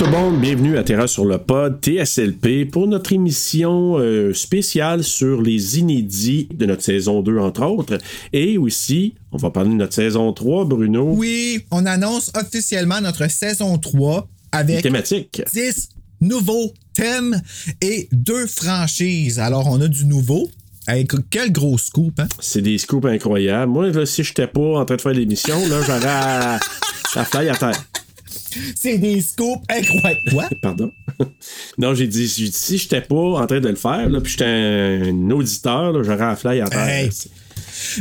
Tout le monde, bienvenue à Terra sur le pod TSLP pour notre émission euh, spéciale sur les inédits de notre saison 2 entre autres et aussi on va parler de notre saison 3 Bruno. Oui, on annonce officiellement notre saison 3 avec thématique 10 nouveaux thèmes et deux franchises. Alors on a du nouveau Hey, quel gros scoop, hein? C'est des scoops incroyables. Moi, là, si j'étais pas en train de faire l'émission, là, j'aurais à fly à terre. C'est des scoops incroyables. Quoi? Pardon? non, j'ai dit, dit, si j'étais pas en train de le faire, là, puis j'étais un, auditeur, j'aurais à fly à terre. Hey.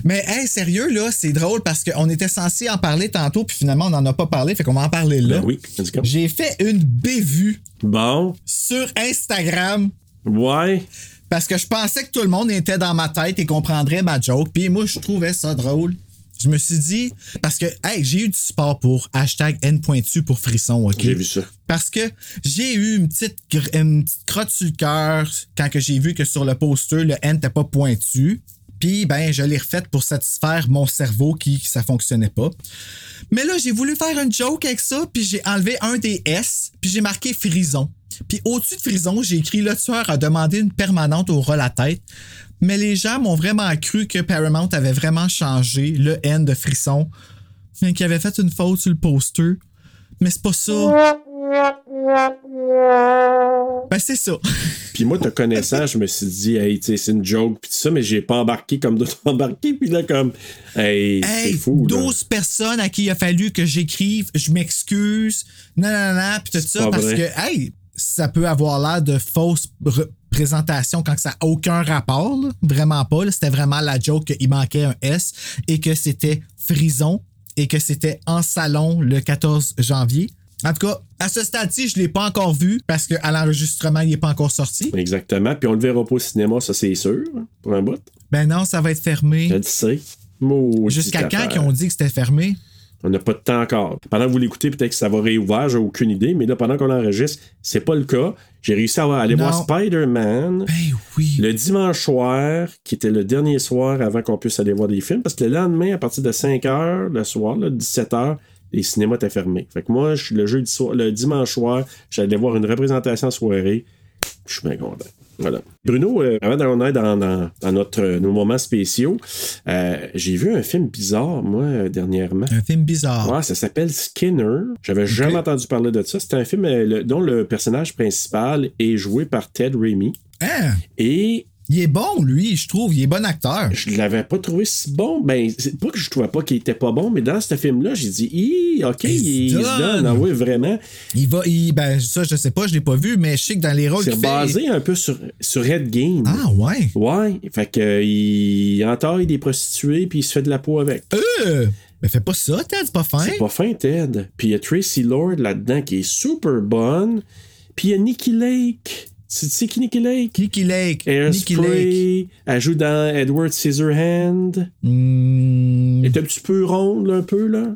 Mais hey, sérieux, là, c'est drôle parce qu'on était censé en parler tantôt, puis finalement, on n'en a pas parlé, fait qu'on va en parler là. Ben oui. J'ai fait une bévue Bon, sur Instagram ouais. parce que je pensais que tout le monde était dans ma tête et comprendrait ma joke, puis moi, je trouvais ça drôle. Je me suis dit, parce que, hey, j'ai eu du support pour hashtag N pointu pour frisson, OK? J'ai vu ça. Parce que j'ai eu une petite, une petite crotte sur le cœur quand que j'ai vu que sur le poster, le N n'était pas pointu. Puis, ben, je l'ai refaite pour satisfaire mon cerveau qui, ça fonctionnait pas. Mais là, j'ai voulu faire une joke avec ça, puis j'ai enlevé un des S, puis j'ai marqué frison. Puis au-dessus de frison, j'ai écrit le tueur a demandé une permanente au ras la tête. Mais les gens m'ont vraiment cru que Paramount avait vraiment changé le N de frisson, mais qu'il avait fait une faute sur le poster. Mais c'est pas ça. Ben c'est ça. Puis moi, te connaissant, je me suis dit, hey, tu sais, c'est une joke, puis tout ça, mais j'ai pas embarqué comme d'autres ont embarqué, puis là, comme, hey, c'est fou. là. 12 personnes à qui il a fallu que j'écrive, je m'excuse, non, non, non, puis tout ça, parce vrai. que, hey, ça peut avoir l'air de fausse représentation quand ça n'a aucun rapport, là. vraiment pas. C'était vraiment la joke qu'il manquait un S et que c'était frison et que c'était en salon le 14 janvier. En tout cas, à ce stade-ci, je ne l'ai pas encore vu parce qu'à l'enregistrement, il n'est pas encore sorti. Exactement. Puis on le verra pas au cinéma, ça, c'est sûr, hein, pour un bout. Ben non, ça va être fermé. Je le sais. Jusqu'à quand qu'ils ont dit que c'était fermé? On n'a pas de temps encore. Pendant que vous l'écoutez, peut-être que ça va réouvrir, j'ai aucune idée, mais là, pendant qu'on enregistre, c'est pas le cas. J'ai réussi à aller Non. voir Spider-Man Ben oui. le dimanche soir, qui était le dernier soir avant qu'on puisse aller voir des films, parce que le lendemain, à partir de 5 h le soir, là, 17 h les cinémas étaient fermés. Fait que moi, le jeudi soir, le dimanche soir, j'allais voir une représentation en soirée. Je suis bien content. Voilà. Bruno, euh, avant d'en aller dans, dans, dans notre, euh, nos moments spéciaux, euh, j'ai vu un film bizarre, moi, dernièrement. Un film bizarre. Ouais, ça s'appelle Skinner. J'avais jamais entendu parler de ça. C'est un film euh, le- dont le personnage principal est joué par Ted Raimi. Hein? Et Il est bon, lui, je trouve. Il est bon acteur. je l'avais pas trouvé si bon. Ben, c'est pas que je trouvais pas qu'il était pas bon, mais dans ce film-là, j'ai dit, Hi, ok, Il se il, il se donne. Ah oui, vraiment. Il va. Il, ben, ça, je sais pas, je l'ai pas vu, mais je sais que dans les rôles C'est fait. basé un peu sur, sur Red Game. Ah, ouais. Ouais. Fait que, il entaille des prostituées, puis il se fait de la peau avec. Euh! Mais fais pas ça, Ted, c'est pas fin. C'est pas fin, Ted. Puis il y a Tracy Lord là-dedans qui est super bonne. Puis il y a Nikki Lake. Tu sais qui Nikki Lake? Nicky Lake. Nicky Lake. Elle joue dans Edward Scissorhand. Hmm. Elle est un petit peu ronde, là, un peu, là?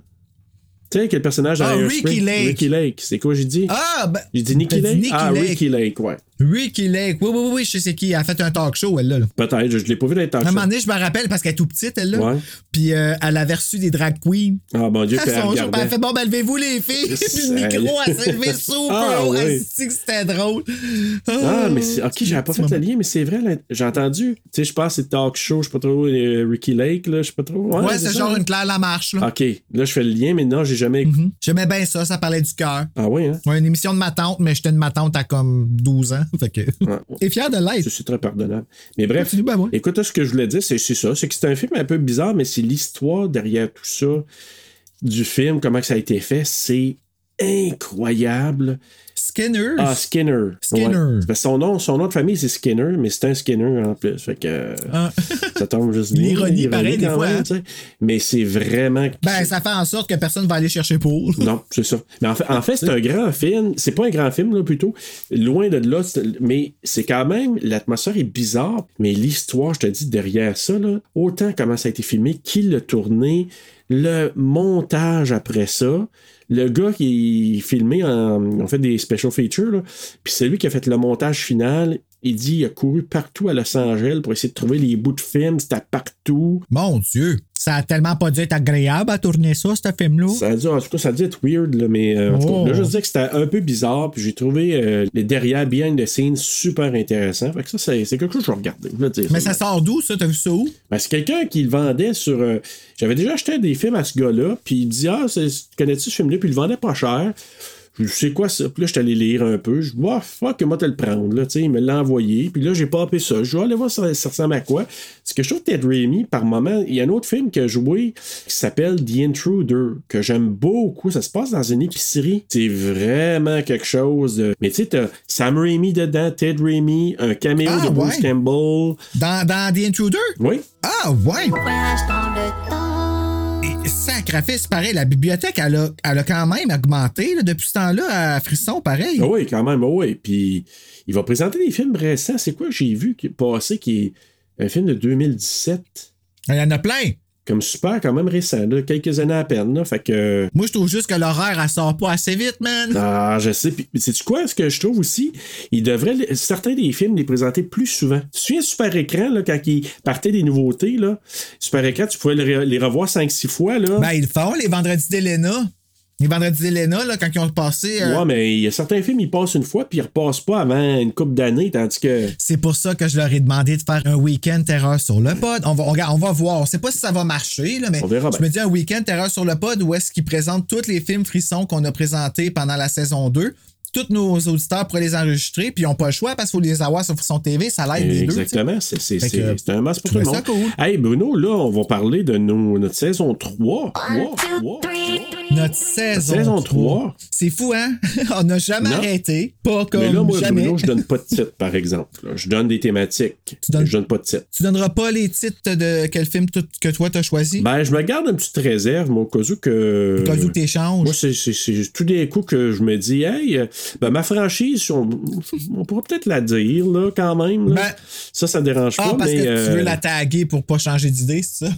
Tu sais, quel personnage dans Ah? Ricky Lake. Ricky Lake. C'est quoi j'ai dit? Ah, ben. J'ai dit Nikki t'as Lake? Nicky ah, Lake. Ricky Lake, ouais. Ricky Lake. Oui, oui, oui, je sais qui. Elle a fait un talk show, elle, là. là. Peut-être, je, je l'ai pas vu dans les talk À un moment donné, je me rappelle parce qu'elle est tout petite, elle, là. Ouais. Puis euh, elle avait reçu des drag queens. Ah, mon Dieu, elle son regardait. elle fait bon, ben levez-vous les filles. Puis le micro, elle s'est levé super Ah, haut. oui. Que c'était drôle. Ah, mais c'est. Ok, j'avais pas fait le lien, mais c'est vrai, là, j'ai entendu. Tu sais, je pense que c'est talk show, je sais pas trop, euh, Ricky Lake, là, je sais pas trop. Ouais, c'est genre hein? une Claire Lamarche, là. Ok, là, je fais le lien, mais non, j'ai jamais. Mhm. J'aimais bien ça, ça parlait du cœur. Ah, oui, hein? Ouais, une émission de ma tante, mais j'étais de ma tante à comme 12 ans. Fait que. Ouais. T'es fier de l'être. C'est très pardonnable. Mais bref, Continue, ben ouais. écoute, ce que je voulais dire, c'est ça. C'est que c'est un film un peu bizarre, mais c'est l'histoire derrière tout ça, du film, comment ça a été fait. C'est incroyable. Skinner. Ah, Skinner. Skinner. Ouais. Son, nom, son nom de famille, c'est Skinner, mais c'est un Skinner en plus. Fait que Ah. ça tombe juste bien. L'ironie, pareil, des fois, même, hein. Mais c'est vraiment. Ben, ça fait en sorte que personne va aller chercher pour. Non, c'est ça. Mais en fait, en fait c'est un grand film. C'est pas un grand film, là, plutôt. Loin de là. Mais c'est quand même. L'atmosphère est bizarre. Mais l'histoire, je te dis, derrière ça, là, autant comment ça a été filmé, qui l'a tourné, le montage après ça. Le gars qui est filmé en, fait des special features, puis c'est lui qui a fait le montage final. Il dit il a couru partout à Los Angeles pour essayer de trouver les bouts de film. C'était partout. Mon Dieu. Ça a tellement pas dû être agréable à tourner ça, ce film-là. Ça a dû, en tout cas, ça a dû être weird, là, mais euh, en tout cas, Oh. là, je disais que c'était un peu bizarre, puis j'ai trouvé euh, les derrière behind the scenes super intéressants. Fait que ça, c'est c'est quelque chose que je vais regarder. je dire Mais ça sort d'où, ça? T'as vu ça où? Ben, c'est quelqu'un qui le vendait sur. euh, J'avais déjà acheté des films à ce gars-là, puis il dit Ah, c'est- connais-tu ce film-là? Puis il le vendait pas cher. Je sais quoi ça? Puis là, je suis allé lire un peu. Je ah, fuck, comment te le prendre? Là, Tu sais, il me l'a envoyé. Puis là, j'ai pas appelé ça. Je vais aller voir ça, ça ressemble à quoi. Ce que je trouve Ted Raimi, par moment, il y a un autre film qu'il a joué qui s'appelle The Intruder, que j'aime beaucoup. Ça se passe dans une épicerie. C'est vraiment quelque chose de. Mais tu sais, t'as Sam Raimi dedans, Ted Raimi, un caméo Ah, de Bruce ouais. Campbell. Dans, dans The Intruder? Oui. Ah, ouais! Sacrifice, pareil, la bibliothèque, elle a, elle a quand même augmenté là, depuis ce temps-là à Frisson, pareil. Ah oui, quand même, ah oui. Puis il va présenter des films récents. C'est quoi que j'ai vu qui est passé qui est un film de 2017? Il y en a plein. Comme super, quand même récent, là, quelques années à peine. Là, fait que. Moi, je trouve juste que l'horaire, elle sort pas assez vite, man. Ah, je sais. Puis, sais-tu quoi? Ce que je trouve aussi, il devrait, les- certains des films, les présenter plus souvent. Tu te souviens, Super Écran, là, quand il partait des nouveautés, là, Super Écran, tu pouvais les revoir 5-6 fois, là. Ben, ils le font, les vendredis d'Elena. Les vendredis d'Elena, là, quand ils ont passé. euh, Ouais, mais il y a certains films, ils passent une fois, puis ils repassent pas avant une couple d'années, tandis que. C'est pour ça que je leur ai demandé de faire un week-end terreur sur le pod. On va, on, on va voir. On sait pas si ça va marcher, là, mais On verra je bien. me dis un week-end terreur sur le pod où est-ce qu'ils présentent tous les films frissons qu'on a présentés pendant la saison 2. Tous nos auditeurs pourraient les enregistrer, puis ils n'ont pas le choix parce qu'il faut les avoir sur Frisson TV. Ça l'aide les deux. Exactement, c'est c'est- Fait c'est- que, c'est un masque pour tout le monde. ça Hey Bruno, là, on va parler de nos- notre saison 3. 3, 3, Notre saison, saison 3. 3. C'est fou, hein? on n'a jamais Non. arrêté. Pas comme Mais là, moi, jamais. Bruno, je donne pas de titre, par exemple. Je donne des thématiques. donnes- Je donne pas de titre. Tu donneras pas les titres de quel film que toi t'as choisi? Ben, je me garde une petite réserve, mon cas où que. Au cas où t'échanges. Moi, c'est- tout des coups que je me dis, hey, euh, ben, ma franchise, on, on pourrait peut-être la dire, là, quand même. là. Ben- ça, ça dérange Ah, pas. parce mais, que tu euh, veux la taguer pour pas changer d'idée, c'est ça?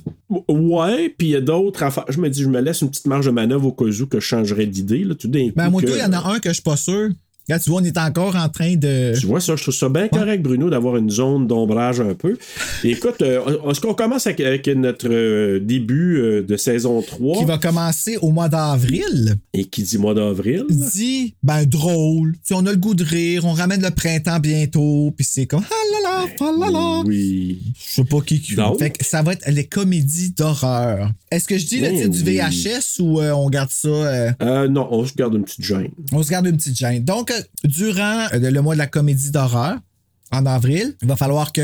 Ouais, puis il y a d'autres affaires. Je me dis, je me laisse une petite marge de manœuvre au cas où que je changerais d'idée, tout d'un coup. Ben, moi, que- toi, il y en a un que je suis pas sûr. Là, tu vois, on est encore en train de. Tu vois ça, je trouve ça bien correct, Bruno, d'avoir une zone d'ombrage un peu. Et écoute, euh, est-ce qu'on commence avec, avec notre euh, début euh, de saison 3 qui va commencer au mois d'avril, et qui dit mois d'avril? dit, ben, drôle. Tu sais, on a le goût de rire, on ramène le printemps bientôt, puis c'est comme, ah là là, ah là là. Oui. Je sais pas qui qui. Fait que ça va être les comédies d'horreur. Est-ce que je dis le Ben titre du. VHS ou on garde ça? non, on se garde une petite gêne. On se garde une petite gêne. Donc, durant euh, le mois de la comédie d'horreur, en avril, il va falloir que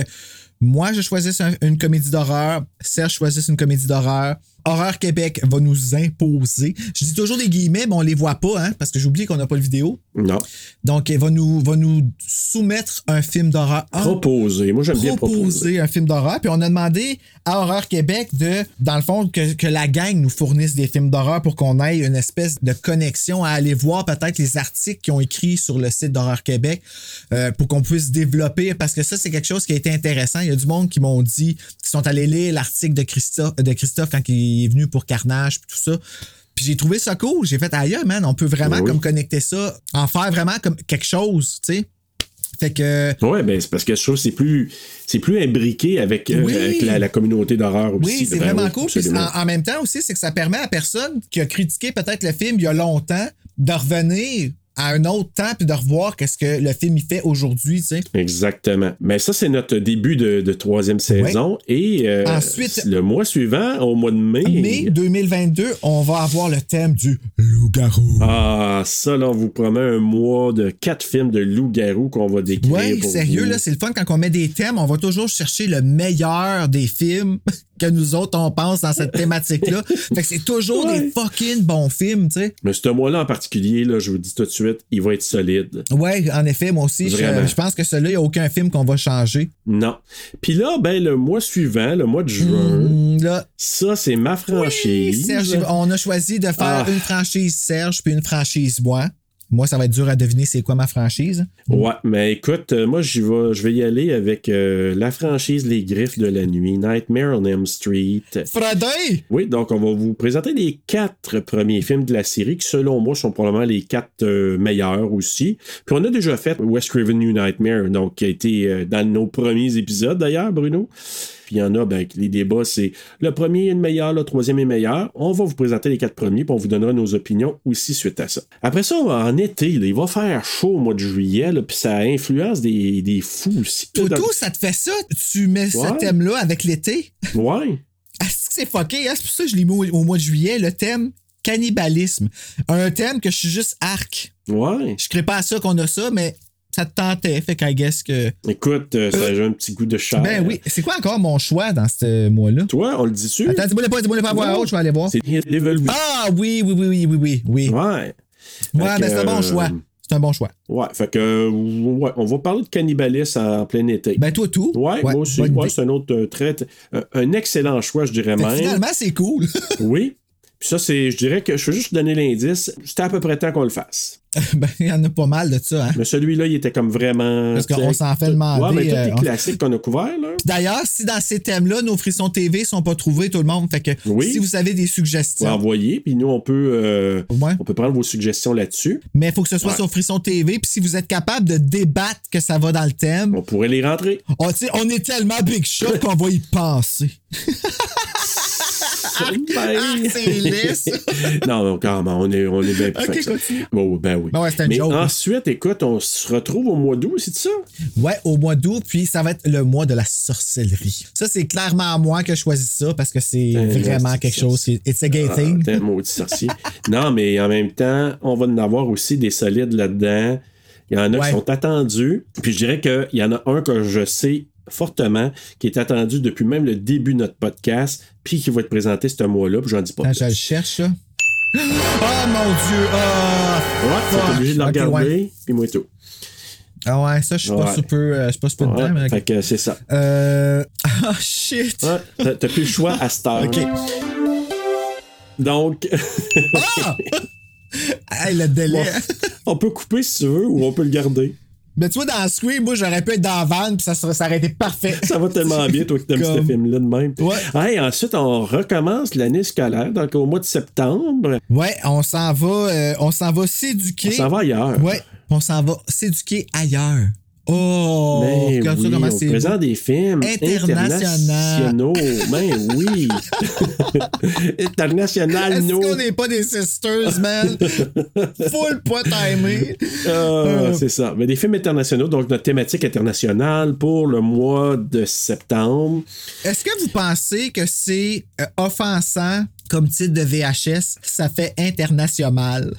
moi, je choisisse un- une comédie d'horreur, Serge choisisse une comédie d'horreur. Horreur Québec va nous imposer. Je dis toujours des guillemets, mais on les voit pas, hein, parce que j'oublie qu'on n'a pas le vidéo. Non. Donc, elle va nous, va nous soumettre un film d'horreur. Proposer. Moi, j'aime bien proposer. un film d'horreur. Puis on a demandé à Horreur Québec de, dans le fond, que, que la gang nous fournisse des films d'horreur pour qu'on ait une espèce de connexion à aller voir peut-être les articles qu'ils ont écrits sur le site d'Horreur Québec euh, pour qu'on puisse développer. Parce que ça, c'est quelque chose qui a été intéressant. Il y a du monde qui m'ont dit, qui sont allés lire l'article de Christophe, de Christophe quand il est venu pour Carnage, puis tout ça. Puis j'ai trouvé ça cool. J'ai fait ailleurs, man. On peut vraiment Oui. comme connecter ça, en faire vraiment comme quelque chose, tu sais. Fait que. Ouais, ben c'est parce que je trouve que c'est plus, c'est plus imbriqué avec, euh, Oui. avec la, la communauté d'horreur aussi. Oui, c'est Ben vraiment cool. Puis en, en même temps aussi, c'est que ça permet à personne qui a critiqué peut-être le film il y a longtemps de revenir à un autre temps puis de revoir qu'est-ce que le film il fait aujourd'hui, tu sais. Exactement. Mais ça, c'est notre début de, de troisième saison. Et euh, Ensuite- le mois suivant, au mois de mai. Mai 2022, on va avoir le thème du loup-garou. Ah, ça, là, on vous promet un mois de quatre films de loup-garou qu'on va décrire. Ouais, pour sérieux, vous. là, c'est le fun quand on met des thèmes, on va toujours chercher le meilleur des films que nous autres, on pense dans cette thématique-là. fait que c'est toujours Ouais. des fucking bons films, tu sais. Mais ce mois-là en particulier, là, je vous dis tout de suite, il va être solide. Ouais, en effet, moi aussi, je, pense que celui-là, il n'y a aucun film qu'on va changer. Non. Puis là, ben, le mois suivant, le mois de juin, Hum, là, ça, c'est ma franchise. Serge, on a choisi de faire Ah. une franchise Serge puis une franchise moi. Moi, ça va être dur à deviner c'est quoi ma franchise. Ouais, mais écoute, euh, moi, vais, je vais y aller avec euh, la franchise Les Griffes de la Nuit, Nightmare on Elm Street. Friday! Oui, donc on va vous présenter les quatre premiers films de la série qui, selon moi, sont probablement les quatre euh, meilleurs aussi. Puis on a déjà fait West Craven New Nightmare, donc qui a été euh, dans nos premiers épisodes d'ailleurs, Bruno. Puis il y en a, ben, les débats, c'est le premier est le meilleur, le troisième est meilleur. On va vous présenter les quatre premiers, puis on vous donnera nos opinions aussi suite à ça. Après ça, en été, là, il va faire chaud au mois de juillet, là, puis ça influence des, des fous aussi. Toto, ça te fait ça? Tu mets ce thème-là avec l'été? Ouais. Ah, que c'est fucké, hein? c'est pour ça que je l'ai mis au, au mois de juillet, le thème cannibalisme. Un thème que je suis juste arc. Ouais. Je crée pas à ça qu'on a ça, mais ça te tentait, fait qu'I guess que. Écoute, euh, ça a un petit goût de chat. Ben oui, c'est quoi encore mon choix dans ce mois-là? Toi, on le dit-tu? Attends, dis-moi pas, dis-moi pas Non. haute, je vais aller voir. C'est. Ah oui, oui, oui, oui, oui, oui, oui. Ouais. Ouais, Fait que, c'est un bon euh, choix. C'est un bon choix. Ouais, fait que, euh, ouais, on va parler de cannibalisme en plein été. Ben, toi, tout. ouais, moi aussi. Ouais, c'est un autre euh, très. un, excellent choix, je dirais Fait que même. finalement, c'est cool. Oui. Puis ça, c'est. Je dirais que je veux juste donner l'indice. C'était à peu près temps qu'on le fasse. ben, il y en a pas mal de ça, hein. Mais celui-là, il était comme vraiment. Parce qu'on s'en fait demander, Ouais, mais tous euh, les on- classiques qu'on a couverts. D'ailleurs, si dans ces thèmes-là, nos frissons TV sont pas trouvés, tout le monde, fait que Oui. si vous avez des Vous suggestions, envoyer, puis nous, on peut. euh, Ouais. On peut prendre vos suggestions là-dessus. mais il faut que ce soit Ouais. sur Frisson TV. Puis si vous êtes capable de débattre que ça va dans le thème, On pourrait les rentrer. oh, on est tellement big shot qu'on va y penser. Ah, c'est ça. non, non, quand même, on est, on est bien plus fin que ça. Bon, ben oui. Ben ouais, Mais joke. ensuite, écoute, on se retrouve au mois d'août, c'est ça? Ouais, au mois d'août, puis ça va être le mois de la sorcellerie. Ça, c'est clairement moi qui ai choisi ça parce que c'est vraiment quelque chose. c'est- It's a gay Ah, thing. t'es un maudit sorcier. non, mais en même temps, on va en avoir aussi des solides là-dedans. Il y en a Ouais. qui sont attendus. Puis je dirais qu'il y en a un que je sais fortement, qui est attendu depuis même le début de notre podcast, puis qui va être présenté ce mois-là, puis j'en dis pas plus. je le cherche, là. Oh mon Dieu! Ah! Ouais, tu fuck. obligé de le regarder, ouais. puis moi et tout. Ah ouais, ça, je suis pas Ouais. super, euh, je suis pas super Ouais, dedans, mais ok. Fait que c'est ça. Euh. Ah, shit! T'as plus le choix à cette heure. Ok. Donc, Ah! hey, le délai. on peut couper si tu veux ou on peut le garder. Mais tu vois, dans Scream, moi, j'aurais pu être dans la van, puis ça, serait- ça aurait été parfait. Ça va tellement bien, toi, que t'aimes Comme- ce film-là de même. Ouais. Hey, ensuite, on recommence l'année scolaire, donc au mois de septembre. Ouais, on s'en va, euh, on s'en va s'éduquer. On s'en va ailleurs. Ouais, on s'en va s'éduquer ailleurs. Oh! Mais regarde oui, ça comment on c'est. présente des films internationaux. Ben oui. International, Est-ce no. qu'on n'est pas des sisters, man? Full pas timé. Ah, Euh. C'est ça. Mais des films internationaux, donc notre thématique internationale pour le mois de septembre. Est-ce que vous pensez que c'est euh, offensant comme titre de VHS? Ça fait international.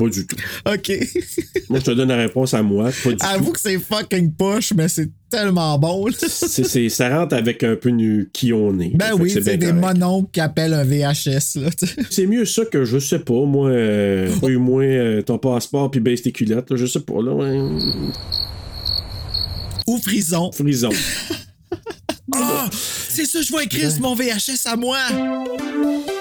Pas du tout. OK. Moi, je te donne la réponse à moi. Pas du tout. Avoue que c'est fucking poche, mais c'est tellement bon. ça rentre avec un peu nu qui on est. Ben oui, c'est des mononcles qui appellent un VHS. C'est mieux ça que je sais pas, moi. Euh, pas eu moins euh, ton passeport puis baisse tes culottes, là, je sais pas, là. ouais. Ou frison. Frison. Ah! c'est ça, je vais écrire sur mon VHS à moi.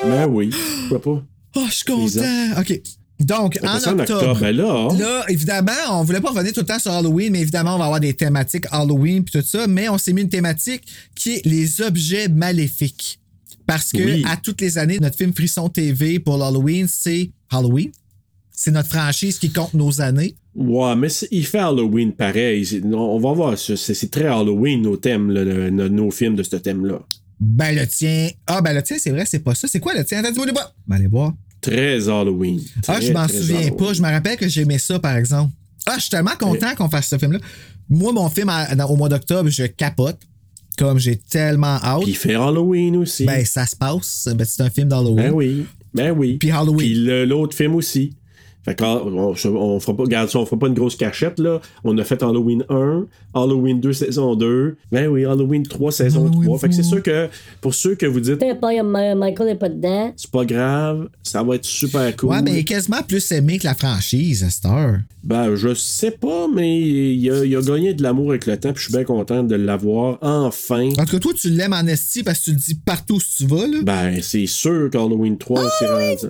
Ben oui, pourquoi pas? Oh, je suis content. OK. Donc, en octobre. ben là, évidemment, on voulait pas revenir tout le temps sur Halloween, mais évidemment, on va avoir des thématiques Halloween puis tout ça, mais on s'est mis une thématique qui est les objets maléfiques. Parce que Oui. à toutes les années, notre film Frisson TV pour l'Halloween, c'est Halloween. C'est notre franchise qui compte nos années. ouais, mais il fait Halloween pareil. On va voir, ça, c'est très Halloween nos thèmes, là, le- nos, nos films de ce thème-là. Ben le tien. Ah ben le tien, c'est vrai, c'est pas ça. C'est quoi le tien? Attends, dis-moi les. Ben allez voir. Très Halloween. Ah, je m'en souviens Halloween. pas. Je me rappelle que j'aimais ça, par exemple. Ah, je suis tellement content qu'on fasse ce film-là. Moi, mon film à- dans- au mois d'octobre, je capote. Comme j'ai tellement hâte. Puis il fait Halloween aussi. Ben, ça se passe. Ben, c'est un film d'Halloween. Ben oui. Ben oui. Puis Halloween. Puis l'autre film aussi. Fait qu'on on, on fera pas, regarde ça, on fera pas une grosse cachette, là. On a fait Halloween 1, Halloween 2, saison 2. Ben oui, Halloween 3, saison Halloween 3. Fait que c'est 3. sûr que pour ceux que vous dites, pas, Michael n'est pas dedans. c'est pas grave, ça va être super cool. Ouais, mais il est quasiment plus aimé que la franchise, à cette heure. Ben, je sais pas, mais il a, il a gagné de l'amour avec le temps, puis je suis bien content de l'avoir enfin. En tout cas, toi, tu l'aimes en esti parce que tu le dis partout où tu vas, là. Ben, c'est sûr qu'Halloween 3, c'est rendu.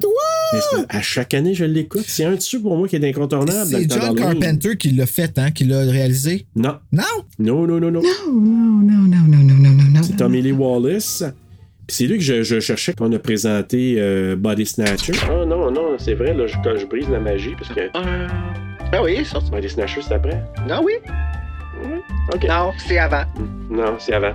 Mais c'est- à chaque année, je l'écoute. C'est un dessus pour moi qui est incontournable. C'est John. Carpenter qui l'a fait, hein, qui l'a réalisé? Non. Non? Non, non, non, non. No, no, no, no, no, no, no, no. C'est Tommy Lee Wallace. Puis c'est lui que je, je cherchais quand on a présenté euh, Body Snatcher. Oh non, non, c'est vrai, là, je, quand je brise la magie, parce que Ben oui, ça. Body Snatcher, c'est après. Non, oui. Ok. Non, c'est avant. Non, c'est avant.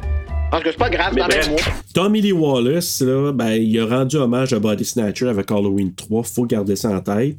Tout cas, c'est pas grave, dans même. Tommy Lee Wallace, là, ben, il a rendu hommage à Body Snatcher avec Halloween 3. Faut garder ça en tête.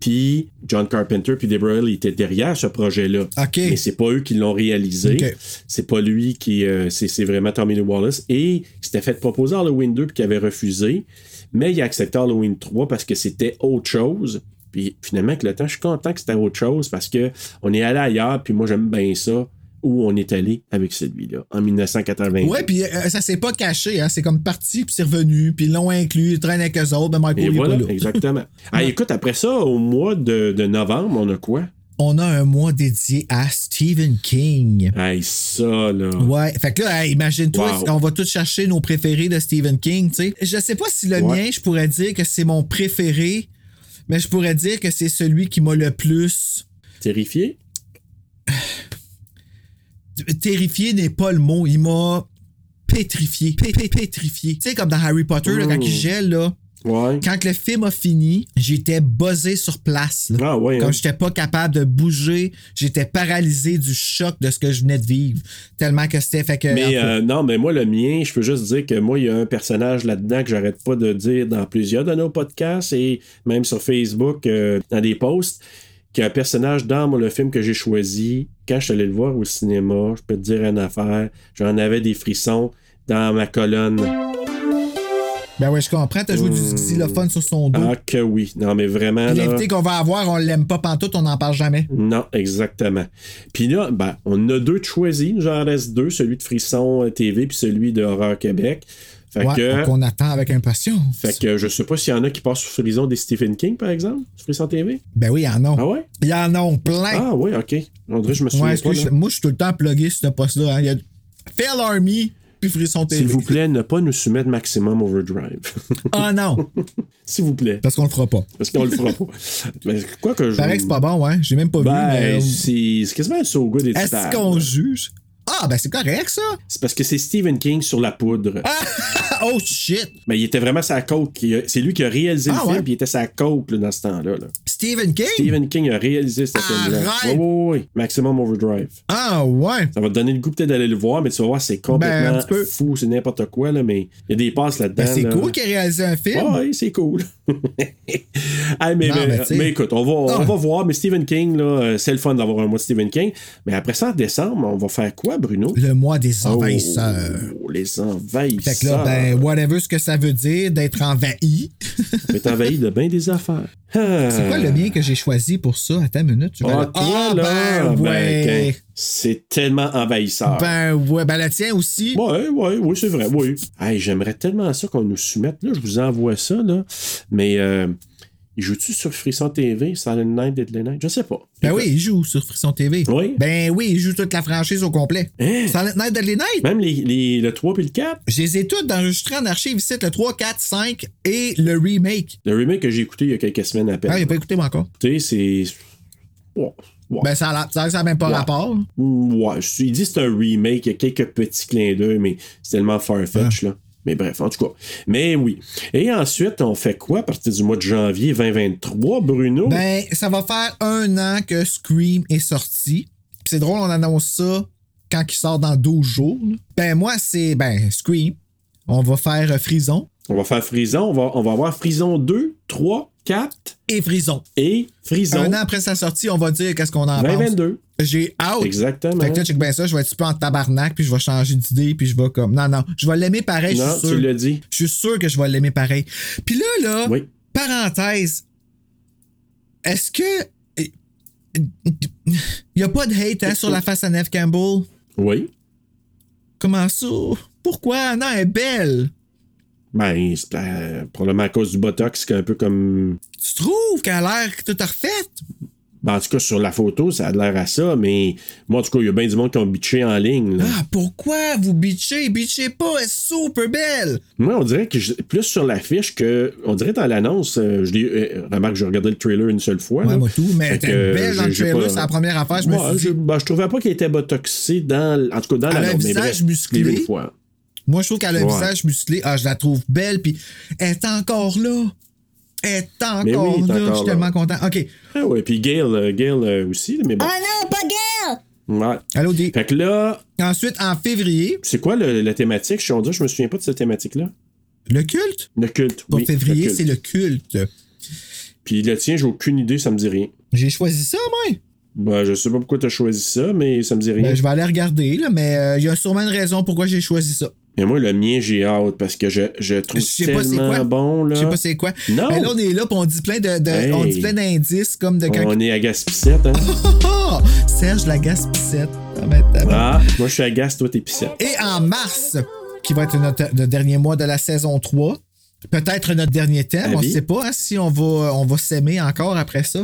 Puis John Carpenter puis Deborah Hill étaient derrière ce projet-là. OK. Mais c'est pas eux qui l'ont réalisé. Ok. C'est pas lui qui. euh, c'est, c'est vraiment Tommy Lee Wallace. Et il s'était fait proposer Halloween 2 puis qu'il avait refusé. Mais il a accepté Halloween 3 parce que c'était autre chose. Puis finalement, avec le temps, je suis content que c'était autre chose parce que on est allé ailleurs, puis moi j'aime bien ça, où on est allé avec celui-là, en 1980. Ouais, puis euh, ça s'est pas caché, hein. C'est comme parti, puis c'est revenu, puis ils l'ont inclus, ils traînent avec eux autres, ben Michael, Et voilà, pas là. exactement. Ah, écoute, après ça, au mois de, de novembre, on a quoi? On a un mois dédié à Stephen King. Hey, ça, là. Ouais, fait que là, hey, imagine-toi, Wow. on va tous chercher nos préférés de Stephen King, tu sais. Je sais pas si le Ouais. mien, je pourrais dire que c'est mon préféré, mais je pourrais dire que c'est celui qui m'a le plus Terrifié? terrifié n'est pas le mot, il m'a pétrifié, Pé- pé- pétrifié. Tu sais comme dans Harry Potter là, quand il gèle là, Ouais. quand le film a fini, j'étais buzzé sur place. là. Ah, ouais. Comme hein. j'étais pas capable de bouger, j'étais paralysé du choc de ce que je venais de vivre. Tellement que c'était fait que. Mais euh, non, mais moi, le mien, je peux juste dire que moi, il y a un personnage là-dedans que j'arrête pas de dire dans plusieurs de nos podcasts et même sur Facebook, euh, dans des posts, a un personnage dans moi, le film que j'ai choisi. Quand je suis allé le voir au cinéma, je peux te dire une affaire, j'en avais des frissons dans ma colonne. Ben ouais, je comprends, t'as joué du xylophone sur son dos. Ah que oui. Non, mais vraiment. L'invité qu'on va avoir, on l'aime pas pantoute, on n'en parle jamais. Non, exactement. Puis là, ben, on a deux de choisis. Nous en reste deux, celui de Frisson euh, TV puis celui de Horreur Québec. Fait Ouais, que... qu'on attend avec impatience. Fait que je sais pas s'il y en a qui passent sur Frisson des Stephen King, par exemple, sur Frisson TV. Ben oui, il y en a. Ah ouais? Il y en a plein. Ah ouais, ok. Que je me souviens ouais, pas. moi, je suis tout le temps plugué sur ce poste-là. hein. Il y a Fail Army, puis Frisson TV. S'il vous plaît, ne pas nous soumettre Maximum Overdrive. Ah non, S'il vous plaît. parce qu'on le fera pas. Parce qu'on le fera pas. Mais quoi que je. Paraît que c'est pas bon, hein. J'ai même pas vu. Ben, mais, euh, c'est c'est quasiment un so good Est-ce qu'on juge? Ah, ben c'est correct, ça. C'est parce que c'est Stephen King sur la poudre. oh shit. Mais il était vraiment sa coke. a- C'est lui qui a réalisé Ah le film, ouais? puis il était sa coke là, dans ce temps-là. là. Stephen King? Stephen King a réalisé cette film-là. Oui, oui, oui. Maximum Overdrive. Ah ouais. Ça va te donner le goût peut-être d'aller le voir, mais tu vas voir, c'est Ben, un complètement peu. fou, c'est n'importe quoi, là, mais il y a des passes là-dedans. Ben, c'est là. cool qu'il ait réalisé un film. Ouais, c'est cool. Hey, mais, Non, mais- mais écoute, on va, on va voir. Mais Stephen King, là, euh, c'est le fun d'avoir un mois de Stephen King. Mais après ça, en décembre, on va faire quoi, Bruno? Le mois des envahisseurs. Oh, les envahisseurs. Fait que là, ben, whatever ce que ça veut dire d'être envahi. Est envahi de bien des affaires. Ah. C'est quoi le mien que j'ai choisi pour ça? Attends une minute. tu Ah, toi, là, ben, ben, ouais. c'est tellement envahisseur. Ben, ouais. Ben, le tien aussi. Ouais, ouais, oui, c'est vrai, oui. Hey, j'aimerais tellement ça qu'on nous soumette. Là, je vous envoie ça, là. Mais, euh, il joue-tu sur Frisson TV, Silent Night, Deadly Night? Je sais pas. Ben Écoute, oui, il joue sur Frisson TV. Oui. Ben oui, il joue toute la franchise au complet. Hein? Silent Night, Deadly Night? Même les, les- le 3 puis le 4. Je les ai toutes enregistrées en archive ici, le 3, 4, 5 et le remake. Le remake que j'ai écouté il y a quelques semaines à peine. Ah, il n'a pas écouté moi encore. Tu sais, c'est. Ben, ça a l'air- ça ça n'a même pas rapport. Ouais, il dit que c'est un remake, il y a quelques petits clins d'œil, mais c'est tellement farfetch, Ah. là. Mais bref, en tout cas. Mais oui. Et ensuite, on fait quoi à partir du mois de janvier 2023, Bruno? Ben, ça va faire un an que Scream est sorti. C'est drôle, on annonce ça quand il sort dans 12 jours. Ben, moi, c'est, ben, Scream. On va faire euh, Frison On va faire Frison, on va, on va avoir Frison 2, 3, 4 et Frison. et Frison Un an après sa sortie, on va dire qu'est-ce qu'on en pense. 2022. J'ai out. Exactement. Fait que là, check bien ça, je vais être peu en tabarnak, puis je vais changer d'idée, puis je vais comme. Non, non, je vais l'aimer pareil, je non, suis tu sûr. l'as dit. Je suis sûr que je vais l'aimer pareil. Puis là, là, Oui. parenthèse, est-ce que. Il n'y a pas de hate hein, sur la face à Neve Campbell? Oui. Comment ça? Pourquoi? Non, elle est belle. Ben, c'est euh, probablement à cause du botox, qui est un peu comme. Tu trouves qu'elle a l'air toute refaite? Ben, en tout cas, sur la photo, ça a l'air à ça, mais moi, en tout cas, il y a bien du monde qui ont bitché en ligne. là. Ah, pourquoi vous bitchez? Bitchez pas, elle est super belle! Moi, on dirait que je- plus sur l'affiche que. On dirait dans l'annonce, euh, je l'ai- euh, remarque, j'ai regardé le trailer une seule fois. Ouais, là. moi tout, mais Fait elle était que, belle dans le trailer, pas- c'est la première affaire, je me je, ben, je trouvais pas qu'il était botoxé dans. En tout cas, dans Elle a l'annonce. un mais visage bref, musclé. une fois. Moi, je trouve qu'elle a un Ouais. visage musclé. Ah, je la trouve belle, puis elle est encore là. Elle est encore oui, là. encore je suis là. tellement content. OK. Ah ouais, puis Gail, euh, Gail euh, aussi, mais bon. Oh non, pas Gail! Ouais. Allô, D. Fait que là, Ensuite, en février, c'est quoi le- la thématique? Je suis je me souviens pas de cette thématique-là. le culte? Le culte. Pour oui, février, c'est le culte. Puis le tien, j'ai aucune idée, ça me dit rien. J'ai choisi ça, moi. Ben, je sais pas pourquoi t'as choisi ça, mais ça me dit rien. Ben, je vais aller regarder, là, mais euh, il y a sûrement une raison pourquoi j'ai choisi ça. Mais moi, le mien, j'ai hâte parce que je, je trouve Je pas tellement quoi. bon, là. Je sais pas c'est quoi. Non. Mais là, on est là, puis on dit plein de, de- Hey. on dit plein d'indices comme de quand. On est à Gaspissette, hein? Oh! Serge la gaspissette. Ah, ben, ah, moi, je suis à Gas, toi, t'es Pissette. Et en mars, qui va être notre, le dernier mois de la saison 3, peut-être notre dernier thème, on ne sait pas hein, si on va, on va s'aimer encore après ça.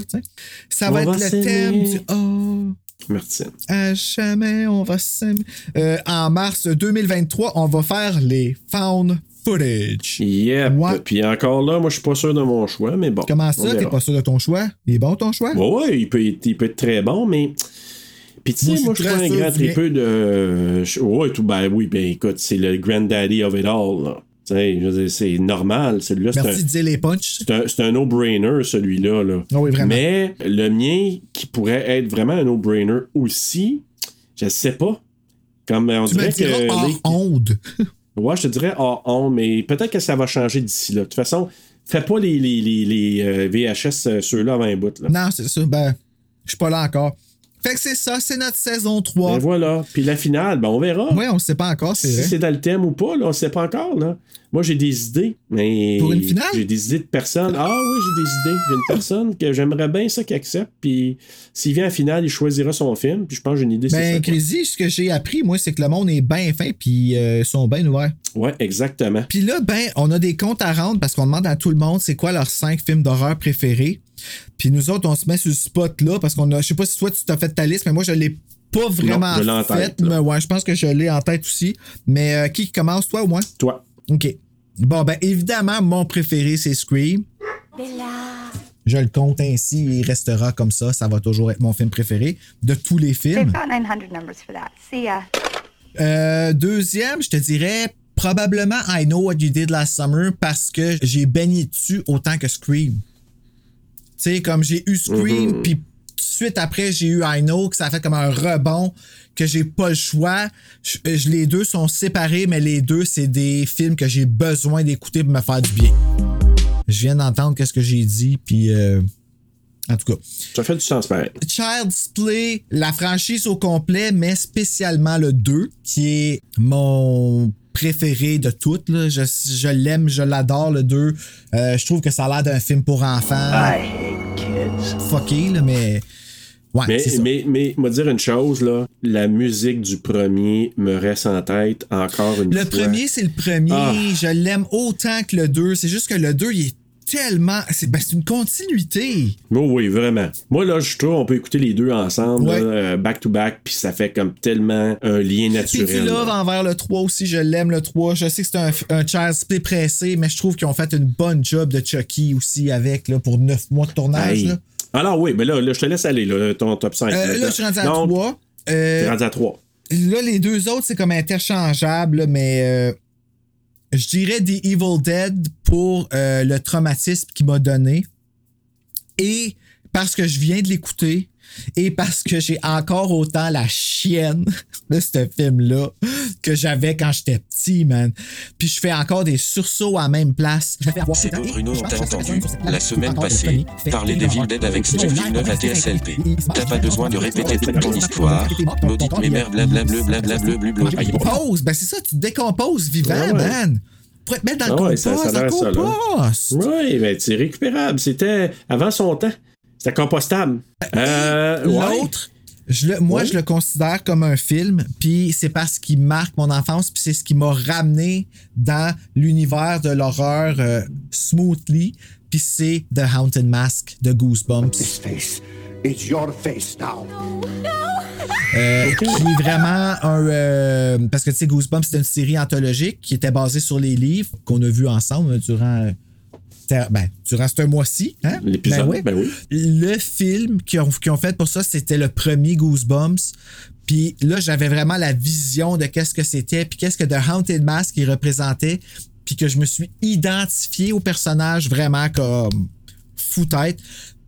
Ça On va être va le thème du Oh, Martine. à jamais on va s'aimer. Euh, en mars 2023, on va faire les found footage. Yep. Ouais. Puis encore là, moi, je suis pas sûr de mon choix, mais bon. Comment ça, t'es pas sûr de ton choix? Il est bon ton choix? Ouais, il peut, être, il peut être très bon, mais. Puis tu Moi, sais, moi, je suis pas un grand tripeux de. je- Ouais, tout, ben oui, ben écoute, c'est le granddaddy of it all, là. C'est normal, celui-là, c'est un. Merci de dire les punchs. C'est un, no-brainer, celui-là. Là. Ah oui. Mais le mien, qui pourrait être vraiment un no-brainer aussi, je sais pas. Comme on Tu dirait que. hors les- onde. Ouais, je te dirais hors honte, mais peut-être que ça va changer d'ici là. De toute façon, fais pas les, les, les, les, euh, VHS, euh, ceux-là avant un bout. Là. Non, c'est ça. Ben, je suis pas là encore. Fait que c'est ça, c'est notre saison 3. Ben voilà. Puis la finale, ben on verra. Ouais, on sait pas encore, si c'est dans le thème ou pas, là, on sait pas encore. Là. Moi, j'ai des idées, mais. Pour une finale? J'ai des idées de personnes. Ah oui, j'ai des idées. J'ai une personne que j'aimerais bien ça qui accepte. Puis s'il vient en finale, il choisira son film. Puis je pense que j'ai une idée. Ben. Crazy, ce que j'ai appris, moi, c'est que le monde est bien fin, puis euh, ils sont bien ouverts. Ouais, exactement. Puis là, ben, on a des comptes à rendre parce qu'on demande à tout le monde c'est quoi leurs cinq films d'horreur préférés. Puis nous autres, on se met sur le spot là parce qu'on a. Je sais pas si toi, tu t'as fait ta liste, mais moi, je l'ai pas vraiment je l'ai en faite. mais ouais, je pense que je l'ai en tête aussi. Mais euh, qui commence, toi ou moi? Toi. OK. Bon, ben, évidemment, mon préféré, c'est Scream. Je le compte ainsi, il restera comme ça. Ça va toujours être mon film préféré de tous les films. They've got 900 numbers for that. See ya. Euh, deuxième, je te dirais probablement I Know What You Did Last Summer parce que j'ai baigné dessus autant que Scream. Tu sais, comme j'ai eu Scream, puis tout de suite après, j'ai eu I Know, que ça a fait comme un rebond, que j'ai pas le choix. Je- je- les deux sont séparés, mais les deux, c'est des films que j'ai besoin d'écouter pour me faire du bien. Je viens d'entendre qu'est-ce que j'ai dit, puis euh, en tout cas. Ça fait du sens pareil. Child's Play, la franchise au complet, mais spécialement le 2, qui est mon préféré de toutes. là. Je, je l'aime, je l'adore, le 2. Euh, je trouve que ça a l'air d'un film pour enfants. I hate kids. Fucké, là, mais... Ouais, Mais, c'est ça. mais, mais, moi dire une chose, là, la musique du premier me reste en tête encore une Le fois. premier, c'est le premier. Ah. Je l'aime autant que le 2. C'est juste que le 2, il est tellement... C'est ben, c'est une continuité. Oh oui, vraiment. Moi, là, je trouve on peut écouter les deux ensemble, Ouais. là, euh, back to back, puis ça fait comme tellement un lien Puis naturel. Love là. envers le 3 aussi, je l'aime le 3. Je sais que c'est un, un Play pressé, mais je trouve qu'ils ont fait une bonne job de Chucky aussi avec là, pour 9 mois de tournage. Là. Alors oui, mais là, là, je te laisse aller, là, ton top 5. Euh, là, je suis rendu à Donc, 3. T'es Euh, rendu à 3. là, les deux autres, c'est comme interchangeable, mais euh, je dirais The Evil Dead pour euh, le traumatisme qu'il m'a donné. Et parce que je viens de l'écouter. Et parce que j'ai encore autant la chienne de ce film-là que j'avais quand j'étais petit, man. Puis je fais encore des sursauts à la même place. C'est beau, Bruno, on t'a entendu la semaine passée parler d'Evil Dead avec Steve Villeneuve à TSLP. T'as pas besoin de répéter toute ton histoire. Maudite mémère blablabla blablabla. Aïe. Compose, ben c'est ça, tu te décomposes vivant, man. Pour te mettre dans Ah le ouais, ça- compost, ça ça. Oui, mais c'est récupérable. C'était avant son temps. C'était compostable. Euh. L'autre, moi, je le considère comme un film, puis c'est parce qu'il marque mon enfance, puis c'est ce qui m'a ramené dans l'univers de l'horreur euh, smoothly, puis c'est The Haunted Mask de Goosebumps, face. It's your face now. euh, qui est vraiment un... euh, parce que, tu sais, Goosebumps, c'était une série anthologique qui était basée sur les livres qu'on a vus ensemble durant... Ben, durant ce mois-ci. Hein? L'épisode, oui. ben oui. Le film qu'ils ont, qu'ils ont fait pour ça, c'était le premier Goosebumps. Puis là, j'avais vraiment la vision de qu'est-ce que c'était, puis qu'est-ce que The Haunted Mask il représentait, puis que je me suis identifié au personnage vraiment comme fou tête.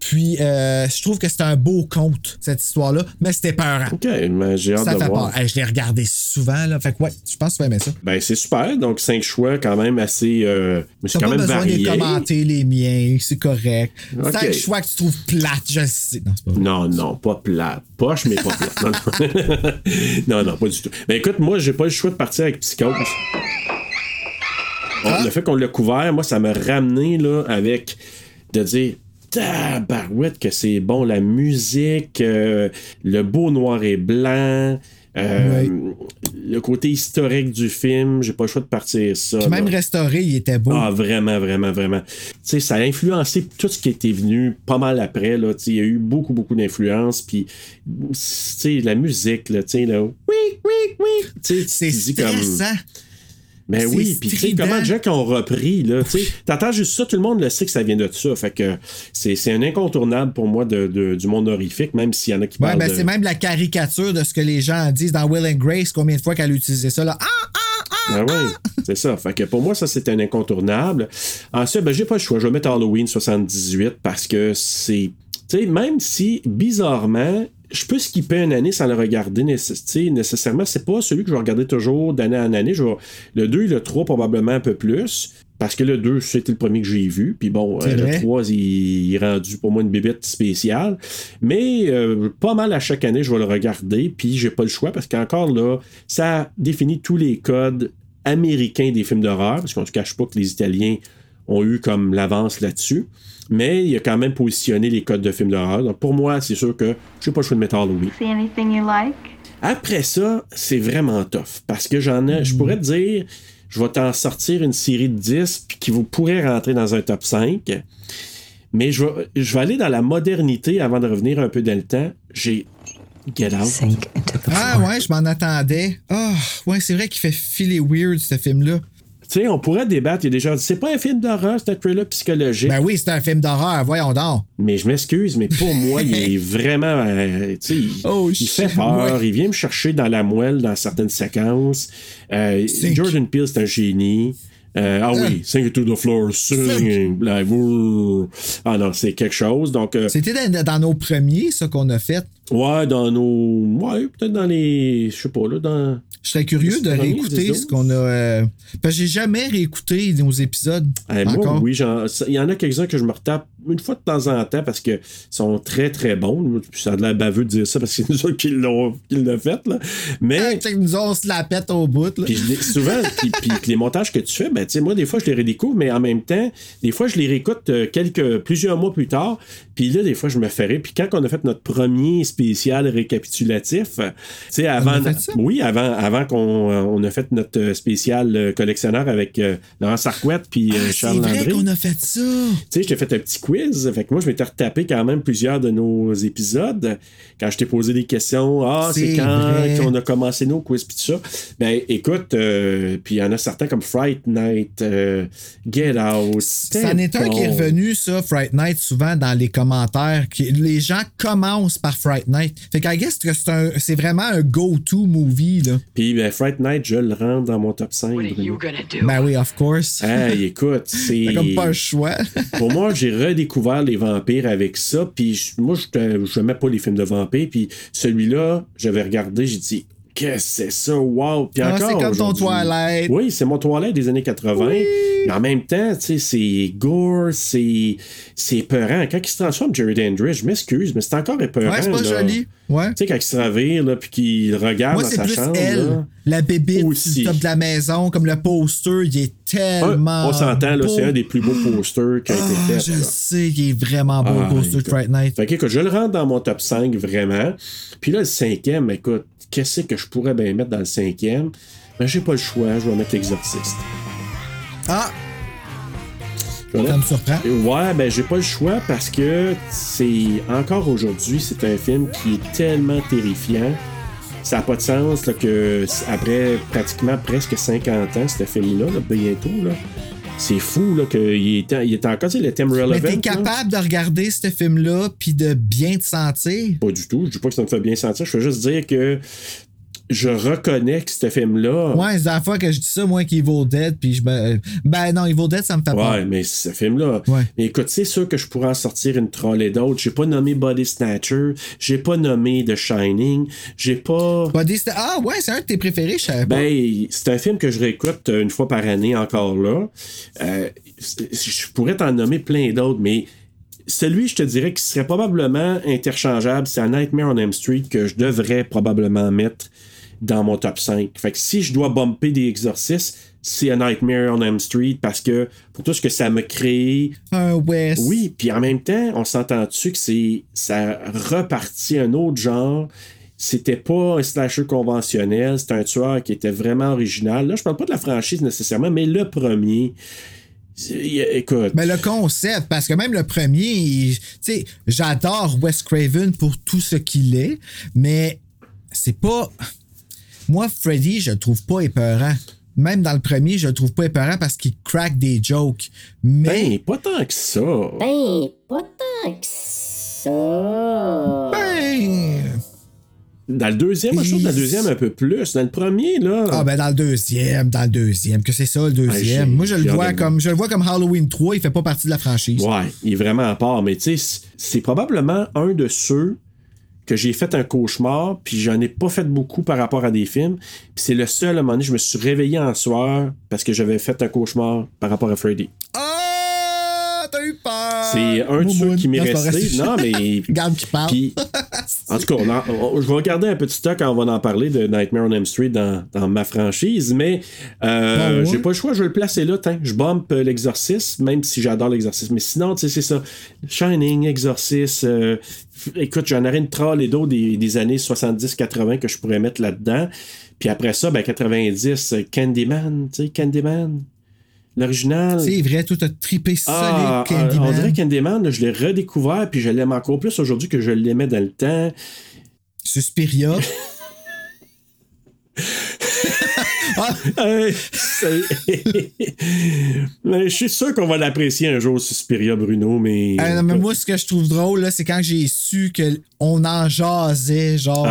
Puis euh, je trouve que c'était un beau conte, cette histoire-là, mais c'était peurant. OK, mais j'ai hâte Ça de fait voir. peur. Hey, je l'ai regardé souvent, là. Fait que ouais, je pense que tu vas aimer ça. Ben, c'est super. Donc, cinq choix quand même assez. Euh, mais c'est quand pas même besoin de commenter les miens, c'est correct. Cinq choix que tu trouves plates, je sais. Non, c'est pas vrai. Non, non, pas plate. Poche, mais pas plate. Non, non. non, non, pas du tout. Ben écoute, moi, j'ai pas le choix de partir avec Psychose. Ah. Le fait qu'on l'a couvert, moi, ça m'a ramené là, avec de dire tabarouette que c'est bon, la musique, euh, le beau noir et blanc. euh, Le côté historique du film, j'ai pas le choix de partir ça. Puis même là. restauré, il était beau. Ah, vraiment, vraiment, vraiment. Tu sais, ça a influencé tout ce qui était venu pas mal après, là. Tu sais, il y a eu beaucoup, beaucoup d'influence. Puis, tu sais, la musique, là, tu sais, là. Oui, oui, oui. Tu sais, c'est dis comme. Mais C'est oui, puis comment qui ont repris, là, tu sais, t'entends juste ça, tout le monde le sait que ça vient de ça, fait que c'est un incontournable pour moi de, de- du monde horrifique, même s'il y en a qui Ouais, parlent ben de... c'est même la caricature de ce que les gens disent dans Will and Grace, combien de fois qu'elle a utilisé ça là. Ah, ah, ah! Ah oui, c'est ça. Fait que pour moi, ça, c'est un incontournable. Ensuite, ben, j'ai pas le choix. Je vais mettre Halloween 78 parce que c'est. Tu sais, même si, bizarrement, je peux skipper une année sans le regarder nécessairement. C'est pas celui que je vais regarder toujours d'année en année. Je vais- Le 2 et le 3, probablement un peu plus. Parce que le 2, c'était le premier que j'ai vu. Puis bon, euh, le vrai. 3, il, il est rendu pour moi une bébête spéciale. Mais euh, pas mal à chaque année, je vais le regarder. Puis j'ai pas le choix parce qu'encore là, ça définit tous les codes américains des films d'horreur. Parce qu'on ne se cache pas que les Italiens ont eu comme l'avance là-dessus. Mais il a quand même positionné les codes de films d'horreur. Donc pour moi, c'est sûr que je n'ai pas le choix de mettre Halloween. See anything you like? Après ça, c'est vraiment tough. Parce que j'en ai. Je pourrais te dire, je vais t'en sortir une série de 10 puis qui vous pourrait rentrer dans un top 5. Mais je vais, je vais aller dans la modernité avant de revenir un peu dans le temps. J'ai Get Out. Ah ouais, je m'en attendais. Ah, ouais, c'est vrai qu'il fait filer weird ce film-là. Tu sais, on pourrait débattre. Il y a des gens qui disent c'est pas un film d'horreur, c'est un thriller psychologique. Ben oui, c'est un film d'horreur, voyons donc. Mais je m'excuse, mais pour moi, il est vraiment. euh, tu sais, il, Oh, il fait peur. ouais. Il vient me chercher dans la moelle dans certaines séquences. Euh. Jordan Peele, c'est un génie. Euh, ah oui, sing it to the floor, sing. Ouh. ah non, c'est quelque chose. Donc, euh, C'était dans, dans nos premiers, ça, qu'on a fait. Ouais, dans nos. Ouais, peut-être dans les. Je sais pas, là, dans. Je serais curieux de réécouter ce qu'on a. euh, Parce que j'ai jamais réécouté nos épisodes. Eh, moi, oui, il y en a quelques-uns que je me retape une fois de temps en temps parce que sont très très bons. Ça a l'air baveux de dire ça parce que c'est nous autres qui l'ont fait. Là. Mais Ah, sais que nous, on se la pète au bout. Là. puis souvent, puis, puis les montages que tu fais, ben, tu sais, moi, des fois, je les redécouvre, mais en même temps, des fois, je les réécoute euh, quelques, plusieurs mois plus tard. Puis là, des fois, je me ferais. Puis quand on a fait notre premier spécial récapitulatif, tu sais, avant. Oui, avant, avant qu'on euh, on a fait notre euh, spécial euh, collectionneur avec euh, Laurent Sarquette puis Ah, c'est Charles vrai Landry. qu'on a fait ça. Tu sais, je t'ai fait un petit quiz. Fait que moi, je m'étais retapé quand même plusieurs de nos épisodes. Quand je t'ai posé des questions, ah, c'est C'est quand vrai. qu'on a commencé nos quiz, puis tout ça. Ben, écoute, euh, puis il y en a certains comme Fright Night, euh, Get Out. Ça n'est un qui est revenu, ça, Fright Night, souvent dans les commentaires. qui- les gens commencent par Fright Night. Fait qu'à guess que c'est un- c'est vraiment un go-to movie, là. Puis ben, Fright Night, je le rentre dans mon top 5. Bruno. Ben oui, of course. Hey, écoute, c'est. T'as comme pas un choix. Pour moi, j'ai redécouvert les vampires avec ça. Puis moi, je n'aimais pas les films de vampires. Puis celui-là, j'avais regardé, j'ai dit, qu'est-ce que c'est ça? Wow! Puis Ah, encore. c'est comme ton Twilight. Oui, c'est mon Twilight des années 80. Mais en même temps, tu sais, c'est gore, c'est, c'est épeurant. Quand il se transforme, Jerry Dandridge, je m'excuse, mais c'est encore épeurant. Ouais, c'est pas là. joli. Ouais. Tu sais, quand il se revire, là, puis qu'il regarde Moi, dans sa plus chambre. elle, là. la Aussi. du top de la maison, comme le poster, il est tellement. on s'entend, là, c'est un des plus beaux posters qui a été Ah, fait. je là. sais qu'il est vraiment beau, Ah, le poster de. Fright Night. Fait que, écoute, je le rentre dans mon top 5, vraiment. Puis là, le cinquième, écoute, qu'est-ce que je pourrais bien mettre dans le cinquième? Ben, j'ai pas le choix, je vais mettre l'exorciste. Ah, ça me surprend. Ouais, ben j'ai pas le choix parce que c'est encore aujourd'hui, c'est un film qui est tellement terrifiant. Ça n'a pas de sens là, que après pratiquement presque 50 ans, ce film-là, là, bientôt, là, c'est fou là, qu'il est, en- il est encore, tu sais, le thème relevant. Mais t'es là. capable de regarder ce film-là puis de bien te sentir? Pas du tout. Je dis pas que ça me fait bien sentir. Je veux juste dire que je reconnais que ce film-là. Ouais, c'est la fois que je dis ça, moi, qu'Evil Dead, puis je me. Ben non, Evil Dead, ça me fait peur. Ouais, mais ce film-là. Ouais. Mais écoute, c'est sûr que je pourrais en sortir une trolley d'autres. J'ai pas nommé Body Snatcher. J'ai pas nommé The Shining. J'ai pas. Body Ah, ouais, c'est un de tes préférés, je savais. Ben, c'est un film que je réécoute euh, une fois par année encore là. Euh, je pourrais t'en nommer plein d'autres, mais celui, je te dirais, qui serait probablement interchangeable, c'est un Nightmare on Elm Street que je devrais probablement mettre dans mon top 5. Fait que si je dois bumper des exorcistes, c'est un Nightmare on Elm Street parce que pour tout ce que ça m'a créé, Un West. oui, puis en même temps, on s'entend-tu que c'est ça repartit un autre genre. C'était pas un slasher conventionnel, c'était un tueur qui était vraiment original. Là, je parle pas de la franchise nécessairement, mais le premier. Écoute. Mais le concept, parce que même le premier, tu sais, j'adore Wes Craven pour tout ce qu'il est, mais c'est pas. Moi, Freddy, je le trouve pas épeurant. Même dans le premier, je le trouve pas épeurant parce qu'il craque des jokes. Mais. Ben, pas tant que ça. Ben, pas tant que ça. Ben, Dans le deuxième, je trouve dans le deuxième un peu plus. Dans le premier, là. Ah ben dans le deuxième, dans le deuxième, que c'est ça le deuxième? Moi je le vois comme je le vois comme Halloween 3, il fait pas partie de la franchise. Ouais, il est vraiment à part. Mais tu sais, c'est probablement un de ceux que j'ai fait un cauchemar, puis j'en ai pas fait beaucoup par rapport à des films. Puis c'est le seul, à un moment donné, je me suis réveillé en soir parce que j'avais fait un cauchemar par rapport à Freddy. Ah, t'as eu peur. C'est un de ceux qui m'est resté. Non, mais. Regarde qui parle. Puis, en tout cas, on en- on- je vais regarder un petit stock quand on va en parler de Nightmare on Elm Street dans, dans ma franchise, mais euh, Bon, ouais. j'ai pas le choix, je vais le placer là. Tiens, je bump euh, l'exorciste, même si j'adore l'exorciste. Mais sinon, tu sais, c'est ça. Shining, exorciste. euh, écoute, j'en aurais une troll et d'autres des, des années 70-80 que je pourrais mettre là-dedans. Puis après ça, ben 90, euh, Candyman, tu sais, Candyman. L'original. C'est vrai, tout a trippé solide Ah, Candyman. on dirait Candyman, je l'ai redécouvert, puis je l'aime encore plus aujourd'hui que je l'aimais dans le temps. Suspiria. Mais je suis sûr qu'on va l'apprécier un jour, Suspiria Bruno, mais. Non, mais moi, ce que je trouve drôle, là, c'est quand j'ai su qu'on en jasait, genre,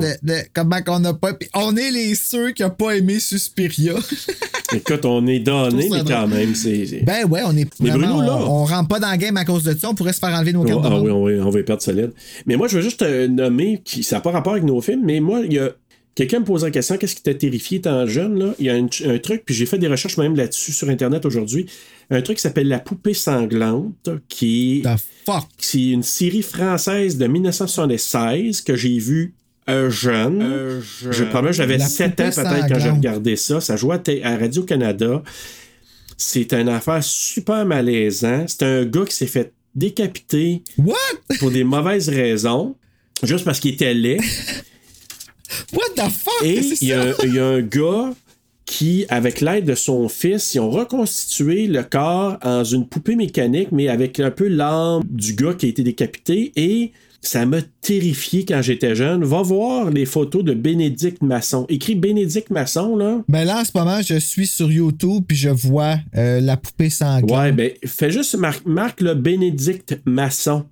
de, de- comment qu'on n'a pas. puis on est les ceux qui n'ont pas aimé Suspiria. Écoute, on est donné, mais quand même, c'est. ben ouais, on est Mais vraiment. Bruno, là- on, on rentre pas dans le game à cause de ça, on pourrait se faire enlever nos cartes ah oui, on va, on va y perdre solide. Mais moi, je veux juste te nommer, qui, ça n'a pas rapport avec nos films, mais moi, il y a. Quelqu'un me pose la question, qu'est-ce qui t'a terrifié étant jeune, là? Il y a un, un truc, puis j'ai fait des recherches même là-dessus sur Internet aujourd'hui. Un truc qui s'appelle La poupée sanglante, qui est. The fuck? C'est une série française de 1976 que j'ai vue euh, jeune. Je promets, j'avais La 7 ans peut-être quand j'ai regardé ça. Ça jouait à Radio-Canada. C'est une affaire super malaisant. C'est un gars qui s'est fait décapiter What? pour des mauvaises raisons, juste parce qu'il était laid. What the fuck? Et il y, a, y un gars qui, avec l'aide de son fils, ils ont reconstitué le corps en une poupée mécanique, mais avec un peu l'âme du gars qui a été décapité. Et ça m'a terrifié quand j'étais jeune. Va voir les photos de Bénédicte Masson. Écrit Bénédicte Masson, là. Ben là, en ce moment, je suis sur YouTube puis je vois euh, la poupée sanglante. Ouais, ben, fais juste marque, marque le Bénédicte Masson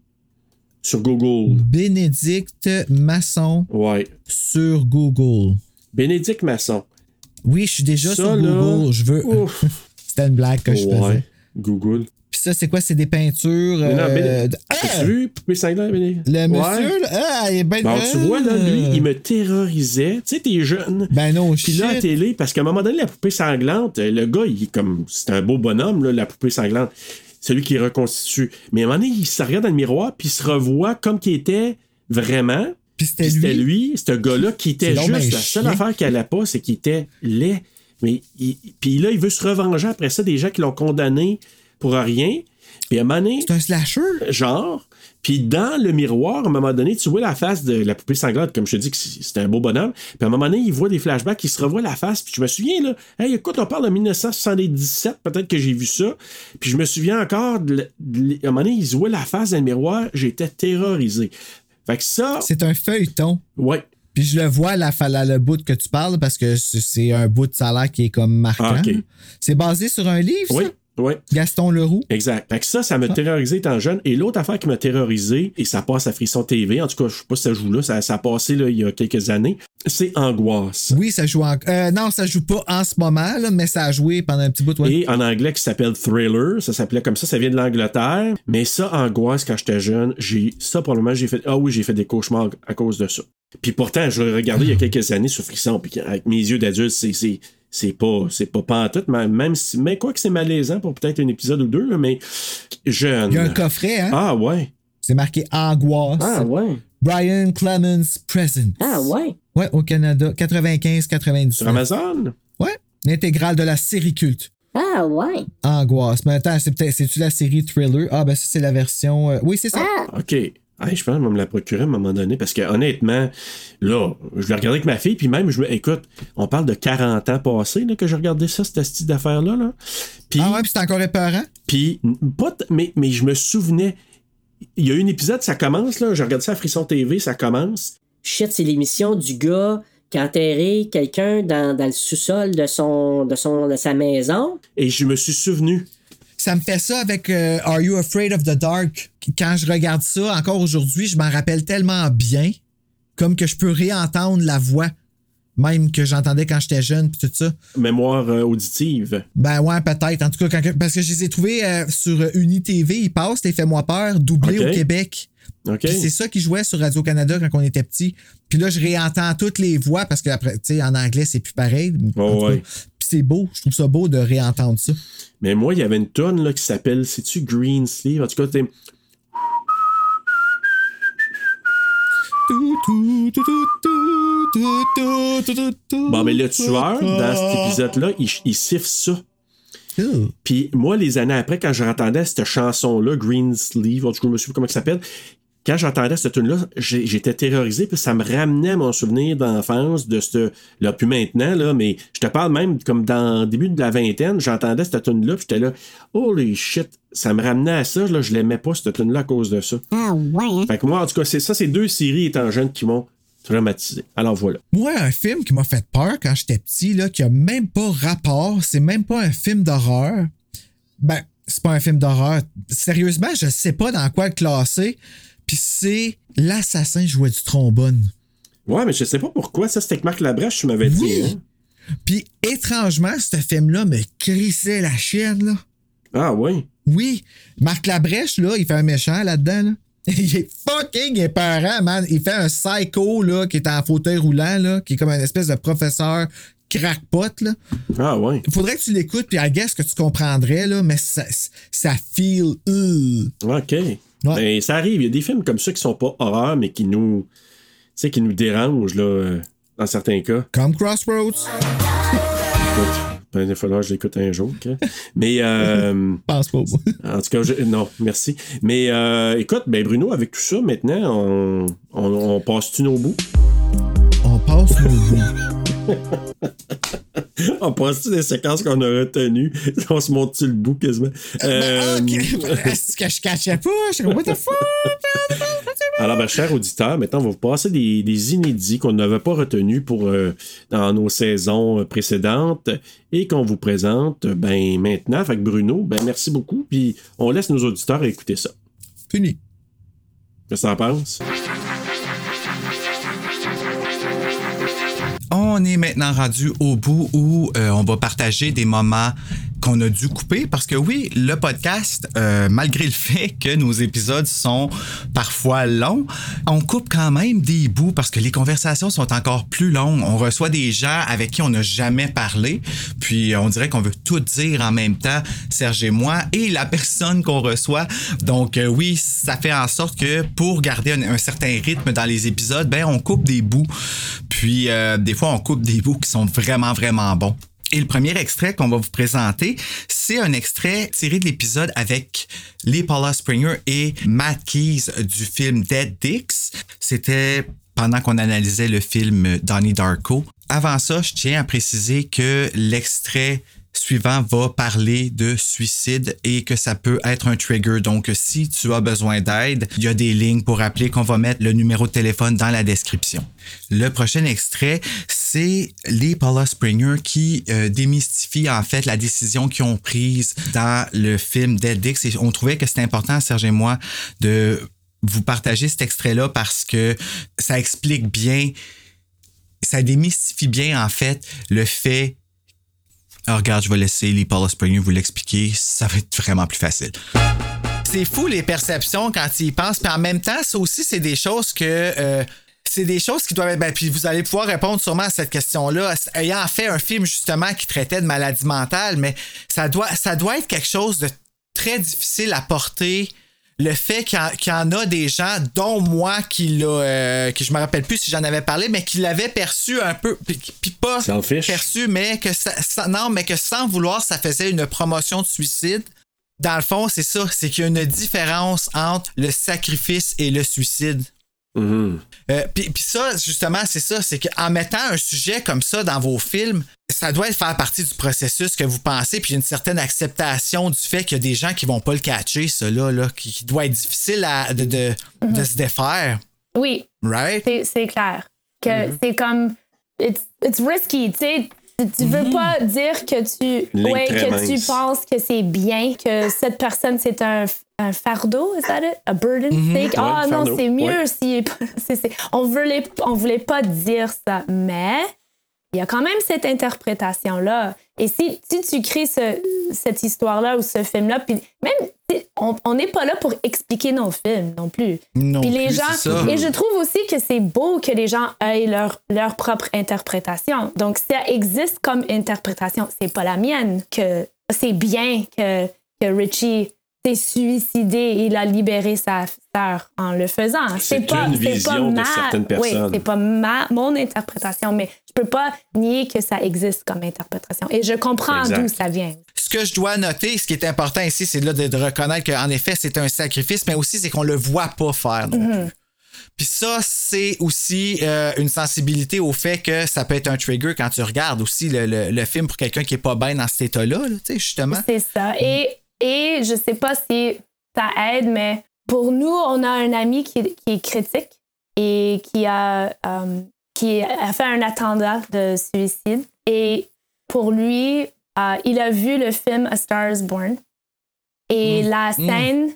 sur Google. Bénédicte Masson Ouais. sur Google. Bénédicte Masson. Oui, je suis déjà Ça, sur là, Google. Je veux. C'était une blague que je faisais. Google. Puis ça, c'est quoi? C'est des peintures. Mais non, euh, de- Ah! As-tu vu Poupée sanglante, Béné? Le Ouais. monsieur, là, ah, il est bien Bon, tu vois, là, lui, il me terrorisait. Tu sais, t'es jeune. Ben non, Puis là, à télé, parce qu'à un moment donné, la poupée sanglante, le gars, il est comme. C'est un beau bonhomme, là, la poupée sanglante. Celui qui reconstitue. Mais à un moment donné, il se regarde dans le miroir, puis il se revoit comme qu'il était vraiment. Puis c'était lui. lui, ce gars-là, qui était juste. La seule affaire qu'il allait pas, c'est qu'il était laid. Mais il- puis là, il veut se revenger après ça des gens qui l'ont condamné pour rien. Puis à un moment donné, C'est un slasher. genre. Puis dans le miroir, à un moment donné, tu vois la face de la poupée sanglante, comme je te dis que c'est un beau bonhomme. Puis à un moment donné, il voit des flashbacks, il se revoit la face. Puis je me souviens, là, hey, écoute, on parle de 1977, peut-être que j'ai vu ça. Puis je me souviens encore, de, à un moment donné, il se voit la face dans le miroir, j'étais terrorisé. Fait que ça, C'est un feuilleton. ouais. Puis je le vois, la, la- le bout que tu parles, parce que c'est un bout de salaire qui est comme marquant. Ah, ok. C'est basé sur un livre, Oui, ça? Oui. Gaston Leroux. Exact. Fait que ça, ça m'a terrorisé étant jeune. Et l'autre affaire qui m'a terrorisé, et ça passe à Frisson TV, en tout cas, je sais pas si ça joue là, ça, ça a passé là, il y a quelques années, c'est Angoisse. Oui, ça joue en... euh, non, ça joue pas en ce moment, là, mais ça a joué pendant un petit bout. Ouais. Et en anglais qui s'appelle Thriller, ça s'appelait comme ça, ça vient de l'Angleterre. Mais ça, Angoisse, quand j'étais jeune, j'ai ça probablement j'ai fait. Ah oui, j'ai fait des cauchemars à cause de ça. Puis pourtant, je l'ai regardé il y a quelques années sur Frisson, puis avec mes yeux d'adulte, c'est. C'est c'est pas c'est pas pantoute, mais même si mais quoi que c'est malaisant pour peut-être un épisode ou deux là, mais jeune. Il y a un coffret, hein? Ah ouais. C'est marqué Angoisse. Ah ouais. Brian Clemens Present. Ah ouais. Ouais, au Canada, 95-97. Sur Amazon? Ouais, l'intégrale de la série culte. Ah ouais. Angoisse. Mais attends, c'est peut-être, c'est-tu la série Thriller? Ah, ben ça, c'est la version. euh, Oui, c'est ça. Ah. OK. Hey, je pense que je vais me la procurer à un moment donné parce que honnêtement, là, je l'ai regardé avec ma fille, puis même, je me. Écoute, on parle de 40 ans passés là, que j'ai regardé ça, cette style d'affaires-là. Là. Puis, Ah ouais, puis c'est encore épeurant? puis pas mais, mais je me souvenais. Il y a eu un épisode, ça commence, là. Je regarde ça à Frisson TV, ça commence. Shit, c'est l'émission du gars qui a enterré quelqu'un dans, dans le sous-sol de son, de son de sa maison. Et je me suis souvenu. Ça me fait ça avec euh, Are You Afraid of the Dark? Quand je regarde ça, encore aujourd'hui, je m'en rappelle tellement bien, comme que je peux réentendre la voix, même que j'entendais quand j'étais jeune, puis tout ça. Mémoire euh, auditive. Ben ouais, peut-être. En tout cas, quand parce que je les ai trouvés euh, sur euh, UniTV, ils passent, les Fais-moi peur, doublés Ok. au Québec. C'est ça qui jouait sur Radio-Canada quand on était petit. Puis là, je réentends toutes les voix parce que après, tu sais, en anglais, c'est plus pareil. Oh, ouais. Puis c'est beau. Je trouve ça beau de réentendre ça. Mais moi, il y avait une tonne là, qui s'appelle, sais-tu Green Sleeve? En tout cas, t'es- Bon, mais le tueur, dans cet épisode-là, il, il siffle ça. Ouh. Puis moi, les années après, quand j'entendais cette chanson-là, Green Sleeve, en tout cas, je me souviens comment ça s'appelle, quand j'entendais cette tune là j'étais terrorisé, puis ça me ramenait à mon souvenir d'enfance de ce. Là, plus maintenant, là, mais je te parle même comme dans le début de la vingtaine, j'entendais cette tune là puis j'étais là, holy shit, ça me ramenait à ça, là, je l'aimais pas, cette tune là à cause de ça. Ah ouais, hein? Fait que moi, en tout cas, c'est ça, c'est deux séries étant jeune qui m'ont traumatisé. Alors voilà. Moi, un film qui m'a fait peur quand j'étais petit, là, qui a même pas rapport, c'est même pas un film d'horreur. Ben, c'est pas un film d'horreur. Sérieusement, je sais pas dans quoi le classer. Puis c'est L'assassin jouait du trombone. Ouais, mais je sais pas pourquoi, ça, c'était que Marc Labrèche, tu m'avais dit. Oui. hein. Puis étrangement, ce film-là me crissait la chienne, là. Ah, ouais. Oui, Marc Labrèche, là, il fait un méchant là-dedans, là. Il est fucking épeurant, man. Il fait un psycho, là, qui est en fauteuil roulant, là, qui est comme une espèce de professeur crackpot, là. Ah, ouais. Il faudrait que tu l'écoutes, puis I guess que tu comprendrais, là, mais ça, ça feel... euh. OK. Mais ça arrive. Il y a des films comme ça qui sont pas horreur, mais qui nous. Tu sais, qui nous dérangent, là, euh, dans certains cas. Comme Crossroads. Écoute, ben, il falloir que je l'écoute un jour. Mais. Euh, Pense pas. en tout cas, je- non, merci. Mais euh, écoute, ben Bruno, avec tout ça, maintenant, on, on, on passe-tu nos bouts? On passe nos bouts. on passe-tu des séquences qu'on a retenues? On se monte-tu le bout quasiment? Euh, Est-ce que je cachais pas? Je suis what the fuck? Alors, ben, chers auditeurs, maintenant, on va vous passer des, des inédits qu'on n'avait pas retenus pour, euh, dans nos saisons précédentes et qu'on vous présente ben, maintenant. Fait que Bruno, ben, merci beaucoup. Puis on laisse nos auditeurs écouter ça. Fini. Qu'est-ce que t'en penses? On est maintenant rendu au bout où euh, on va partager des moments qu'on a dû couper parce que oui, le podcast, euh, malgré le fait que nos épisodes sont parfois longs, on coupe quand même des bouts parce que les conversations sont encore plus longues. On reçoit des gens avec qui on n'a jamais parlé, puis on dirait qu'on veut tout dire en même temps, Serge et moi, et la personne qu'on reçoit. Donc euh, oui, ça fait en sorte que pour garder un, un certain rythme dans les épisodes, ben on coupe des bouts. Puis euh, des fois, on coupe des bouts qui sont vraiment, vraiment bons. Et le premier extrait qu'on va vous présenter, c'est un extrait tiré de l'épisode avec Lee Paula Springer et Matt Keys du film Dead Dicks. C'était pendant qu'on analysait le film Donnie Darko. Avant ça, je tiens à préciser que l'extrait suivant va parler de suicide et que ça peut être un trigger. Donc, si tu as besoin d'aide, il y a des lignes pour appeler qu'on va mettre le numéro de téléphone dans la description. Le prochain extrait, c'est les Paula Springer qui euh, démystifie en fait la décision qu'ils ont prise dans le film Dead Dicks. Et on trouvait que c'était important, Serge et moi, de vous partager cet extrait-là parce que ça explique bien, ça démystifie bien en fait le fait alors, regarde, je vais laisser les Paula Springer vous l'expliquer. Ça va être vraiment plus facile. C'est fou les perceptions quand ils y pensent. Puis en même temps, ça aussi, c'est des choses que. euh, c'est des choses qui doivent être. Ben, puis vous allez pouvoir répondre sûrement à cette question-là, ayant fait un film justement qui traitait de maladie mentale, mais ça doit, ça doit être quelque chose de très difficile à porter. Le fait qu'il y, en- a des gens, dont moi, qui l'a, euh, que je me rappelle plus si j'en avais parlé, mais qui l'avaient perçu un peu, puis, puis pas Selfish. perçu, mais que ça, ça- non, mais que sans vouloir, ça faisait une promotion de suicide. Dans le fond, c'est ça, c'est qu'il y a une différence entre le sacrifice et le suicide. Mhm. Euh, Puis puis ça, justement, c'est ça, c'est qu'en mettant un sujet comme ça dans vos films, ça doit faire partie du processus que vous pensez, puis une certaine acceptation du fait qu'il y a des gens qui vont pas le catcher, ça là, là qui, qui doit être difficile à, de, de, de se défaire, Oui, right? c'est c'est clair. Que Mm-hmm. c'est comme. It's, it's risky, tu sais. Tu, veux pas dire que tu. Ouais, que tu penses que c'est bien, que cette personne, c'est un, un fardeau, is that it? A burden sake? Ah Ouais, non, fardeau, c'est mieux ouais. si. c'est- c'est- on, voulait, on voulait pas dire ça, mais il y a quand même cette interprétation-là. Et si, si tu crées ce- cette histoire-là ou ce film-là, puis même, on on n'est pas là pour expliquer nos films non plus. Non Puis les plus, gens, c'est ça. et je trouve aussi que c'est beau que les gens aient leur, leur propre interprétation. Donc, ça existe comme interprétation. C'est pas la mienne. Que c'est bien que, que Richie s'est suicidé. Il a libéré sa sœur en le faisant. C'est pas, une c'est vision pas de ma, Oui, c'est pas ma, mon interprétation, mais je peux pas nier que ça existe comme interprétation. Et je comprends d'où ça vient. Ce que je dois noter, ce qui est important ici, c'est là de, de reconnaître qu'en effet, c'est un sacrifice, mais aussi c'est qu'on le voit pas faire non plus. Puis ça, c'est aussi euh, une sensibilité au fait que ça peut être un trigger quand tu regardes aussi le, le- le film pour quelqu'un qui est pas bien dans cet état-là, là, tu sais, justement. C'est ça. Et, et je sais pas si ça aide, mais pour nous, on a un ami qui, qui est critique et qui a, euh, qui a fait un attendant de suicide. Et pour lui, euh, il a vu le film A Star is Born. Et la scène,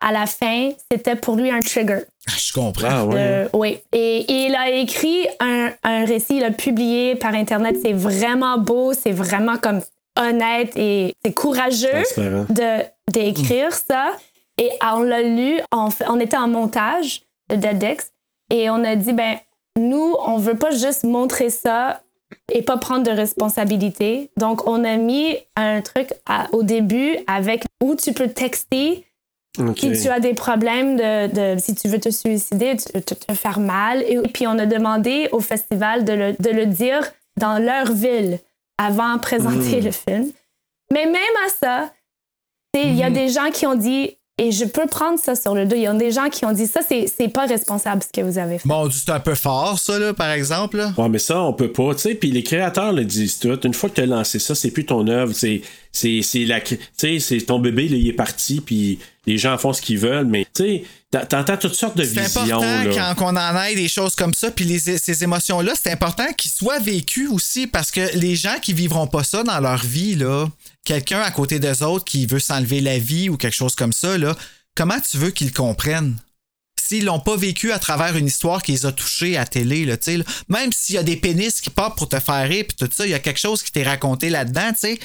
à la fin, c'était pour lui un trigger. Ah, Je comprends. Ah ouais. Euh, oui. Et, et il a écrit un, un récit, il a publié par Internet. C'est vraiment beau, c'est vraiment comme honnête et c'est courageux de d'écrire ça. Et on l'a lu, on, était en montage de Dedex et on a dit, ben, nous, on veut pas juste montrer ça et pas prendre de responsabilité. Donc, on a mis un truc à- au début avec où tu peux texter Ok. si tu as des problèmes de, de- si tu veux te suicider, te, te- te faire mal. Et puis on a demandé au festival de le, de le dire dans leur ville avant de présenter le film. Mais même à ça, tu sais, il y a des gens qui ont dit, et je peux prendre ça sur le dos, il y a des gens qui ont dit, ça, c'est c'est pas responsable ce que vous avez fait. Bon, c'est un peu fort, ça, là, par exemple. Là. Ouais, mais ça, on peut pas, tu sais. Puis les créateurs le disent tout. Une fois que tu as lancé ça, c'est plus ton œuvre. C'est, c'est, c'est la, tu sais, c'est ton bébé, là, il est parti, puis les gens font ce qu'ils veulent. Mais, tu sais, t'entends toutes sortes de C'est visions, important là. quand on en ait des choses comme ça, puis les, ces émotions-là, c'est important qu'ils soient vécues aussi parce que les gens qui vivront pas ça dans leur vie, là, quelqu'un à côté d'eux autres qui veut s'enlever la vie ou quelque chose comme ça, là, comment tu veux qu'ils comprennent? s'ils l'ont pas vécu à travers une histoire qui les a touchés à télé, là, là. même s'il y a des pénis qui partent pour te faire rire, puis tout ça, il y a quelque chose qui t'est raconté là-dedans, tu sais,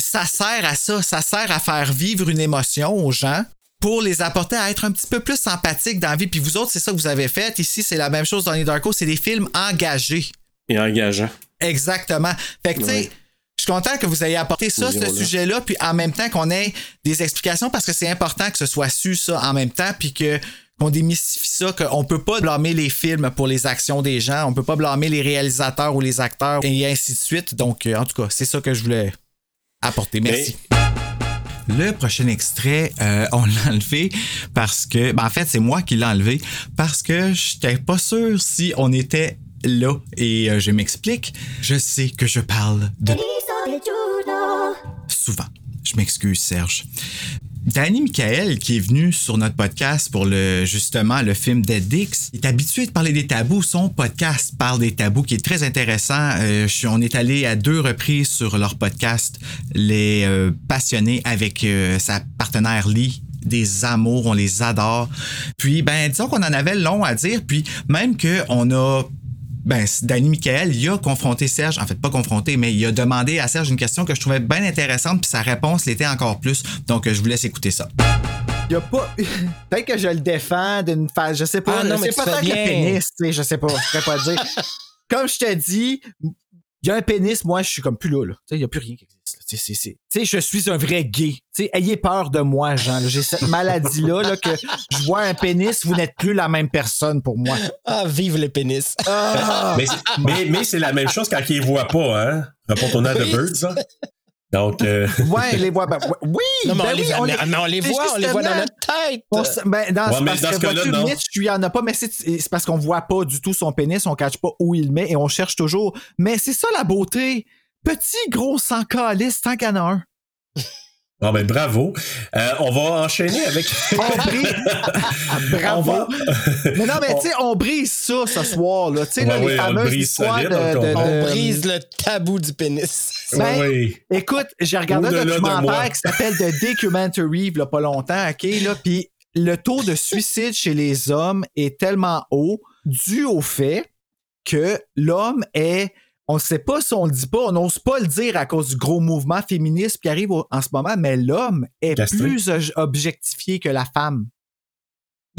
ça sert à ça, ça sert à faire vivre une émotion aux gens pour les apporter à être un petit peu plus empathiques dans la vie. Puis vous autres, c'est ça que vous avez fait. Ici, c'est la même chose dans les Darko, c'est des films engagés. Et engageant. Exactement. Fait que, tu sais, je suis content que vous ayez apporté ça, ce sujet-là, puis en même temps qu'on ait des explications parce que c'est important que ce soit su, ça, en même temps, puis que qu'on démystifie ça, qu'on peut pas blâmer les films pour les actions des gens, on peut pas blâmer les réalisateurs ou les acteurs, et ainsi de suite. Donc, euh, en tout cas, c'est ça que je voulais apporter. Merci. Le prochain extrait, euh, on l'a enlevé parce que, ben en fait, c'est moi qui l'ai enlevé parce que j'étais pas sûr si on était là. Et euh, je m'explique. Je sais que je parle de souvent. Je m'excuse, Serge. Danny Michael, qui est venu sur notre podcast pour le justement le film Dead Dix, est habitué de parler des tabous. Son podcast parle des tabous, qui est très intéressant. Euh, on est allé à deux reprises sur leur podcast, les euh, passionnés avec euh, sa partenaire Lee des amours, on les adore. Puis, ben, disons qu'on en avait long à dire, puis même qu'on a ben, Danny Michael, il a confronté Serge, en fait pas confronté, mais il a demandé à Serge une question que je trouvais bien intéressante, puis sa réponse l'était encore plus. Donc, euh, je vous laisse écouter ça. Il y a pas. Peut-être que je le défends d'une phase, je sais pas. Ah non, mais c'est que le bien. pénis, tu sais, je sais pas, je pourrais pas dire. Comme je te dis, il y a un pénis, moi, je suis comme plus là, là. Tu sais, il y a plus rien qui existe. Là. Tu sais, je suis un vrai gay. Tu sais, ayez peur de moi, Jean. là. J'ai cette maladie-là, là, que je vois un pénis, vous n'êtes plus la même personne pour moi. Ah, vive le pénis. Ah! Mais, mais, mais c'est la même chose quand ils ne voient pas, hein? Retourner à The Oui. Birds, hein? Donc, euh, Ouais, les voix. ben, oui, Non, mais ben on, oui, les, on les- mais on les voit, on les voit dans notre tête. on ben, dans, Ouais, parce dans que ce cas-là, vois-tu, non. Mitch, il y en a pas, mais c'est, c'est parce qu'on voit pas du tout son pénis, on cache pas où il le met et on cherche toujours. Mais c'est ça la beauté. Petit, gros, sans calice, tant qu'il y en a un. bon, ben, bravo. Euh, on va enchaîner avec. On brise. Bravo. On va- mais non, mais tu sais, on brise ça ce soir, là. Tu sais, là, Ouais, les fameuses histoires solide, de, on- brise le tabou du pénis. Ben, oui. Écoute, j'ai regardé un documentaire qui s'appelle The Documentary, il y a pas longtemps, OK, là, puis le taux de suicide chez les hommes est tellement haut dû au fait que l'homme est on ne sait pas si on le dit pas, on n'ose pas le dire à cause du gros mouvement féministe qui arrive au- en ce moment, mais l'homme est Castré. plus ob- objectifié que la femme.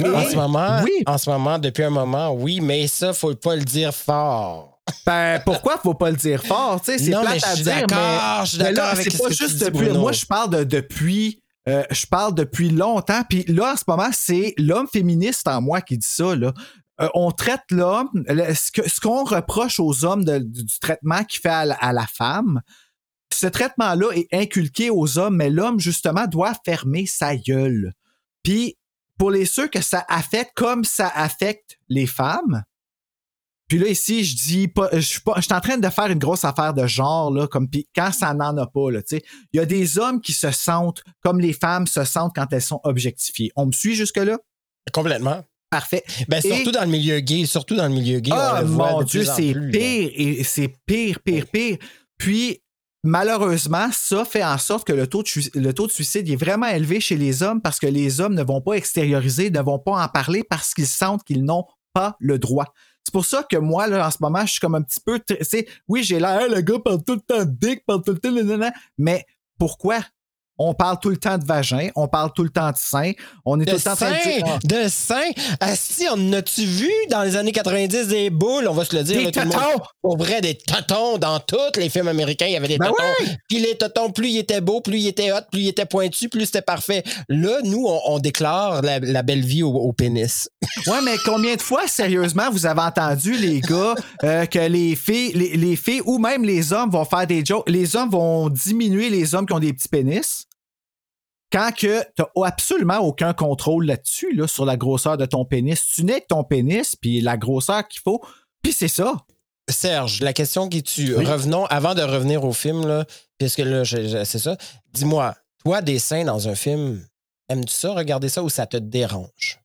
En Et- ce moment, oui. en ce moment, depuis un moment, oui, mais ça, faut pas le dire fort. Ben, pourquoi faut pas le dire fort? C'est plate à dire, d'accord, mais- je suis mais d'accord avec c'est ce pas juste depuis. Moi, je parle de depuis. euh, je parle depuis longtemps. Puis là, en ce moment, c'est l'homme féministe en moi qui dit ça. Là. Euh, on traite l'homme. le- Ce qu'on reproche aux hommes du, traitement qu'il fait à la, femme, ce traitement-là est inculqué aux hommes, mais l'homme, justement, doit fermer sa gueule. Puis, pour les ceux que ça affecte comme ça affecte les femmes, puis là, ici, je dis pas, je suis pas, je suis en train de faire une grosse affaire de genre, là, comme, puis quand ça n'en a pas, là, tu sais. Il y a des hommes qui se sentent comme les femmes se sentent quand elles sont objectifiées. On me suit jusque-là? Complètement. Parfait. Ben, Et- surtout dans le milieu gay, surtout dans le milieu gay. on Ah, voit mon Dieu, c'est pire et c'est pire, pire, pire. Puis, malheureusement, ça fait en sorte que le taux, de, sui- le taux de suicide est vraiment élevé chez les hommes parce que les hommes ne vont pas extérioriser, ne vont pas en parler parce qu'ils sentent qu'ils n'ont pas le droit. C'est pour ça que moi, là, en ce moment, je suis comme un petit peu. Oui, j'ai l'air, Hey, le gars parle tout le temps de dick, parle tout le temps. Mais pourquoi? On parle tout le temps de vagin, on parle tout le temps de sein, on est tout le temps en train de dire, Ah, de sein. Asti, on a-tu vu dans les années 90 des boules, on va se le dire. Des là, monde-! Pour vrai, des totons. Dans tous les films américains, il y avait des Ben totons. Puis les totons, plus ils étaient beaux, plus ils étaient hot, plus ils étaient pointus, plus c'était parfait. Là, nous, on, on déclare la, la belle vie au, au pénis. Ouais, mais combien de fois, sérieusement, vous avez entendu, les gars, euh, que les filles, les, les filles ou même les hommes vont faire des jokes, les hommes vont diminuer les hommes qui ont des petits pénis? Quand que t'as absolument aucun contrôle là-dessus, là, sur la grosseur de ton pénis. Tu n'es que ton pénis, puis la grosseur qu'il faut, puis c'est ça. Serge, la question qui tue. Oui. Revenons, avant de revenir au film, là, puisque là, c'est ça. Dis-moi, toi, des seins dans un film, aimes-tu ça, regarder ça, ou ça te dérange?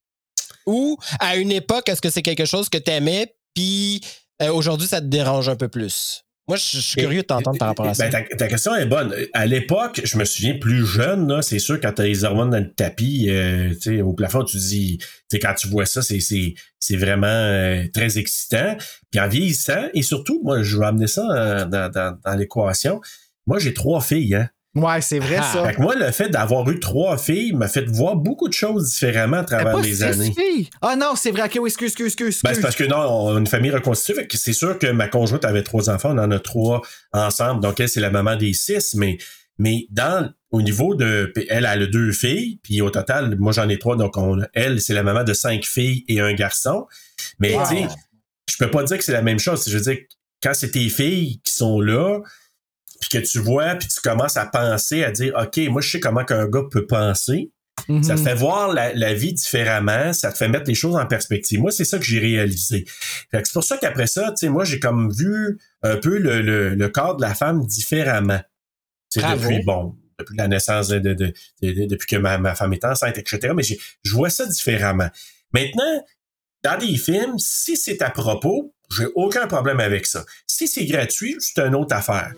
Ou, à une époque, est-ce que c'est quelque chose que t'aimais, puis euh, aujourd'hui, ça te dérange un peu plus? Moi, je je suis curieux de t'entendre par rapport à ça. Ben, ta, ta question est bonne. À l'époque, je me souviens plus jeune, c'est sûr, quand t'as les hormones dans le tapis, euh, tu au plafond, tu dis, tu quand tu vois ça, c'est, c'est, c'est vraiment euh, très excitant. Puis en vieillissant, et surtout, moi, je vais amener ça dans, dans, dans l'équation. Moi, j'ai trois filles, hein. Ouais, c'est vrai, ça. Fait que moi, le fait d'avoir eu trois filles m'a fait voir beaucoup de choses différemment à travers Pas les six années. filles? Ah non, c'est vrai. Ok, oui, excuse, excuse, excuse. Ben, c'est parce que non, on a une famille reconstituée. Fait que c'est sûr que ma conjointe avait trois enfants, on en a trois ensemble. Donc elle, c'est la maman des six, mais mais dans au niveau de elle, elle a deux filles, puis au total, moi j'en ai trois, donc on, elle, c'est la maman de cinq filles et un garçon. Mais Wow. tu sais, je peux pas dire que c'est la même chose. Je veux dire, quand c'est tes filles qui sont là, puis que tu vois, puis tu commences à penser, à dire, OK, moi je sais comment qu'un gars peut penser. Mhm. Ça te fait voir la, la vie différemment, ça te fait mettre les choses en perspective. Moi, c'est ça que j'ai réalisé. Fait que c'est pour ça qu'après ça, tu sais, moi, j'ai comme vu un peu le, le, le corps de la femme différemment. Tu sais, Bravo. depuis, bon, depuis la naissance de, de, de- de- de- depuis que ma, ma femme est enceinte, etc. Mais je vois ça différemment. Maintenant, dans des films, si c'est à propos, j'ai aucun problème avec ça. Si c'est gratuit, c'est une autre affaire.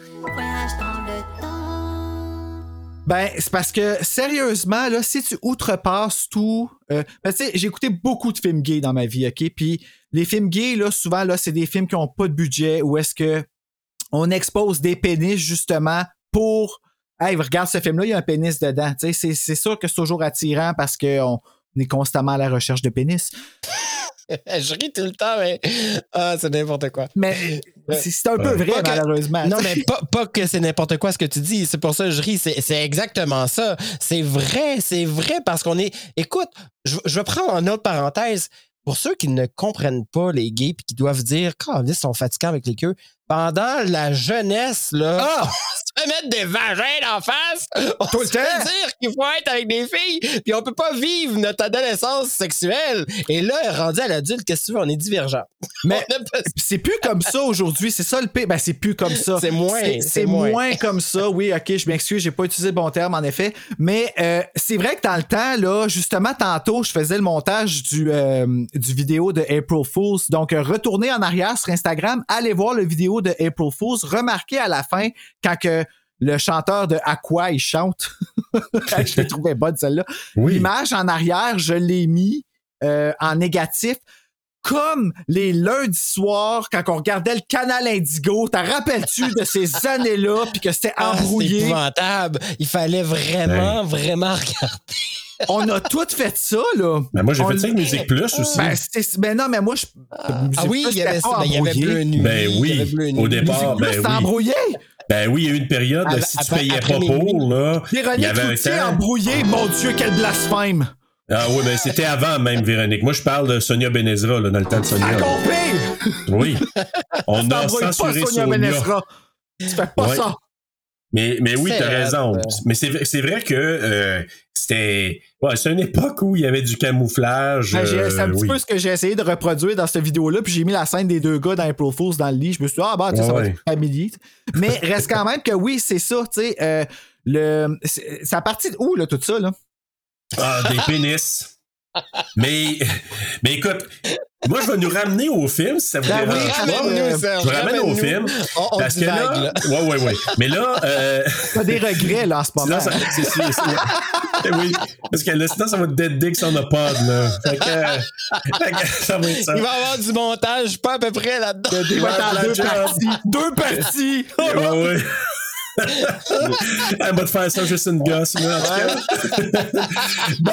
Ben, c'est parce que, sérieusement, là, si tu outrepasses tout. Euh, ben, tu sais, j'ai écouté beaucoup de films gays dans ma vie, OK? Puis les films gays, là, souvent, là, c'est des films qui ont pas de budget ou est-ce que on expose des pénis, justement, pour. Hey, regarde ce film-là, il y a un pénis dedans. Tu sais, c'est, c'est sûr que c'est toujours attirant parce qu'on est constamment à la recherche de pénis. je ris tout le temps, mais. Ah, c'est n'importe quoi. Mais c'est, un peu vrai, Pas que- malheureusement. Non, mais pas, pas que c'est n'importe quoi ce que tu dis. C'est pour ça que je ris. C'est c'est exactement ça. C'est vrai, c'est vrai parce qu'on est. Écoute, je, je vais prendre en autre parenthèse. Pour ceux qui ne comprennent pas les gays et qui doivent dire, quand ils sont fatigants avec les queues, pendant la jeunesse, là, on se fait mettre des vagins en face. On Tout le se fait temps. dire qu'il faut être avec des filles, puis on peut pas vivre notre adolescence sexuelle. Et là, rendu à l'adulte, qu'est-ce que tu veux? On est divergent. Mais c'est plus comme ça aujourd'hui. C'est ça le pire. Ben, c'est plus comme ça. C'est moins, C'est, c'est c'est moins. moins. comme ça. Oui, OK, je m'excuse, j'ai pas utilisé le bon terme, en effet. Mais euh, c'est vrai que dans le temps, là, justement, tantôt, je faisais le montage du, euh, du vidéo de April Fools. Donc, euh, retournez en arrière sur Instagram, allez voir le vidéo de April Fools. Remarquez à la fin, quand que le chanteur de Aqua, il chante? je l'ai trouvé bonne, celle-là. Oui. L'image en arrière, je l'ai mis euh, en négatif. Comme les lundis soirs, quand on regardait le canal Indigo, t'en rappelles-tu de ces années-là, puis que c'était Ah, c'est embrouillé? épouvantable. Il fallait vraiment, vraiment regarder. On a tout fait ça, là. Ben, moi, j'ai fait ça avec Musique Plus aussi. Ben, c'était- ben non, mais moi, je. Ah oui, il y avait, ben, il y avait Bleu Nuit. Ben oui, Nuit. au départ, ben C'était oui. embrouillé. Ben oui, il y a eu une période, Avant- si tu après- payais pas pour, là, il y Véronique avait un temps. embrouillé. Mon Dieu, quel blasphème. Ah oui, ben c'était avant même, Véronique. Moi, je parle de Sonia Benezra, là, dans le temps de Sonia. À compris. Oui. On Tu a t'embrouilles pas, censuré Sonia Sonia. Benesra. Tu fais pas Ouais. ça. Mais, mais oui, C'est t'as raison. Mais c'est vrai- c'est vrai que euh, c'était. Ouais, c'est une époque où il y avait du camouflage. C'est un euh, petit oui. peu ce que j'ai essayé de reproduire dans cette vidéo-là, puis j'ai mis la scène des deux gars dans April Fools dans le lit. Je me suis dit, ah, bah, Ouais, ça va être familier. Mais reste quand même que oui, c'est ça, tu sais. euh, le, c'est à partir de où, là, tout ça, là? Ah, des pénis. Mais, mais écoute, moi, je vais nous ramener au film, si ça vous Ben oui, dérange pas. Serge, Je vous ramène au film. On- on parce que là, là. ouais, ouais, ouais. Mais là, euh, T'as des regrets, là, en ce moment. C'est, c'est- oui, parce que là, sinon, ça va être dead dicks on a pod, là. Fait que, euh, fait que ça va être ça. Il va y avoir du montage, pas à peu près là-dedans. Il va être en deux parties. Deux parties! Ouais, ouais. Elle va te faire ça juste une gosse, là, en tout cas. bon.